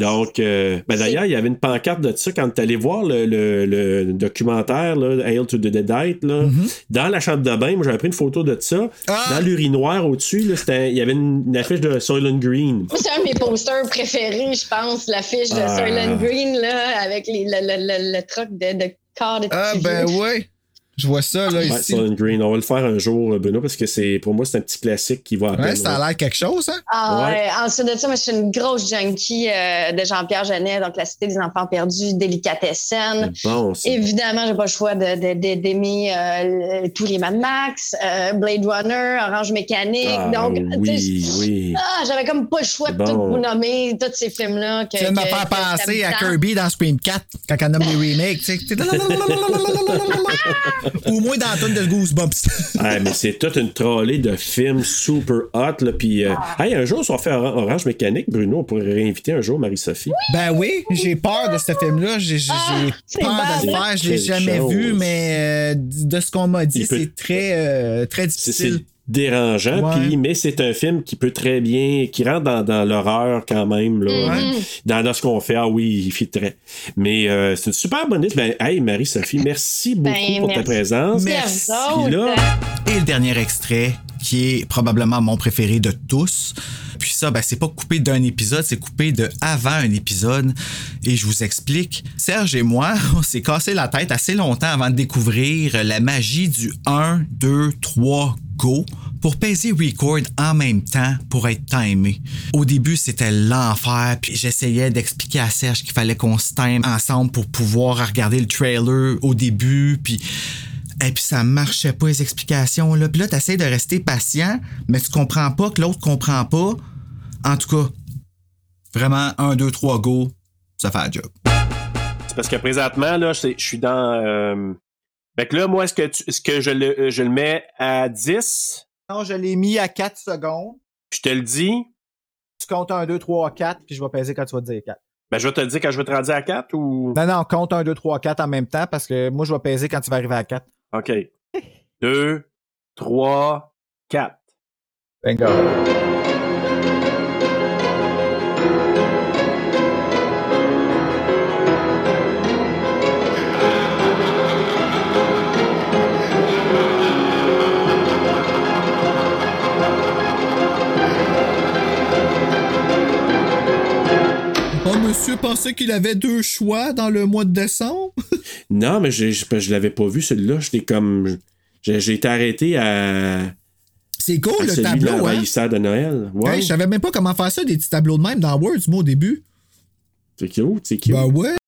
Donc, euh, ben d'ailleurs, il y avait une pancarte de ça quand tu allais voir le, le, le documentaire, là, Hail to the Deadite, là. Dans la chambre de bain, moi, j'avais pris une photo de ça. Dans l'urinoir au-dessus, il y avait une, une affiche de Soylent Green. C'est un de mes posters préférés, je pense, l'affiche de Ah. Soylent Green, là, avec les, le, le, le, le truc de, de corps de Ah, ben ouais. Je vois ça, là, Ouais, ici. Green. On va le faire un jour, Benoît, parce que c'est pour moi, c'est un petit classique qui va à Ouais, ça a l'air quelque chose, hein? Ah Ouais. Ensuite de ça, moi, je suis une grosse junkie euh, de Jean-Pierre Genet, donc La Cité des Enfants Perdus, Délicatessen. Bon, ça. Évidemment, j'ai pas le choix de- de- de- d'aimer euh, tous les Mad Max, euh, Blade Runner, Orange Mécanique. Ah, donc, oui, oui. ah, j'avais comme pas le choix de Bon. tout vous nommer, tous ces films-là. Tu viens de me que- faire que penser j'aime à. Kirby dans Scream 4 quand elle nomme les remakes. tu sais. Ou moins dans la tonne de Goosebumps. Ah, mais c'est toute une trolley de films super hot. Là, puis, euh, hey, un jour, si on fait Oran- Orange Mécanique, Bruno, on pourrait réinviter un jour Marie-Sophie. Ben oui, j'ai peur de ce film-là. J'ai j'ai- j'ai peur de le faire. Je l'ai jamais chose. vu, mais euh, de ce qu'on m'a dit, c'est très, euh, très difficile. Dérangeant, Ouais. puis, mais c'est un film qui peut très bien, qui rentre dans, dans l'horreur quand même. Là, Mhm. hein. dans, dans ce qu'on fait, ah oui, il fit très. Mais euh, c'est une super bonne liste. Ben, hey, Marie-Sophie, merci beaucoup Ben, pour ta présence. Merci. Là, Et le dernier extrait, qui est probablement mon préféré de tous. Puis ça, ben, c'est pas coupé d'un épisode, c'est coupé de avant un épisode. Et je vous explique. Serge et moi, on s'est cassé la tête assez longtemps avant de découvrir la magie du 1, 2, 3, pour peser record en même temps pour être timé. Au début, c'était l'enfer, puis j'essayais d'expliquer à Serge qu'il fallait qu'on se time ensemble pour pouvoir regarder le trailer au début, puis et puis ça marchait pas les explications là. Puis là t'essaies de rester patient, mais tu comprends pas que l'autre comprend pas. En tout cas, vraiment 1 2 3 go, ça fait la job. c'est parce que présentement, là, je je suis dans. Euh... Fait que là, moi, est-ce que, tu- est-ce que je, le, je le mets à 10? Non, je l'ai mis à 4 secondes. Je te le dis. Tu comptes 1 2 3 4 puis je vais peser quand tu vas dire 4. Ben, je vais te le dire quand je vais te rendre à 4 ou? Non non, compte 1 2 3 4 en même temps parce que moi je vais peser quand tu vas arriver à 4. OK. 2, 3, 4. Bingo. Monsieur pensait qu'il avait deux choix dans le mois de décembre? Non, mais je, je l'avais pas vu, celui-là. J'étais comme. J'ai, été arrêté à. C'est cool à le tableau, hein? de Noël. Ouais. Hey, je savais même pas comment faire ça, des petits tableaux de même dans Word, moi, au début. C'est cute, c'est cute. Ben ouais.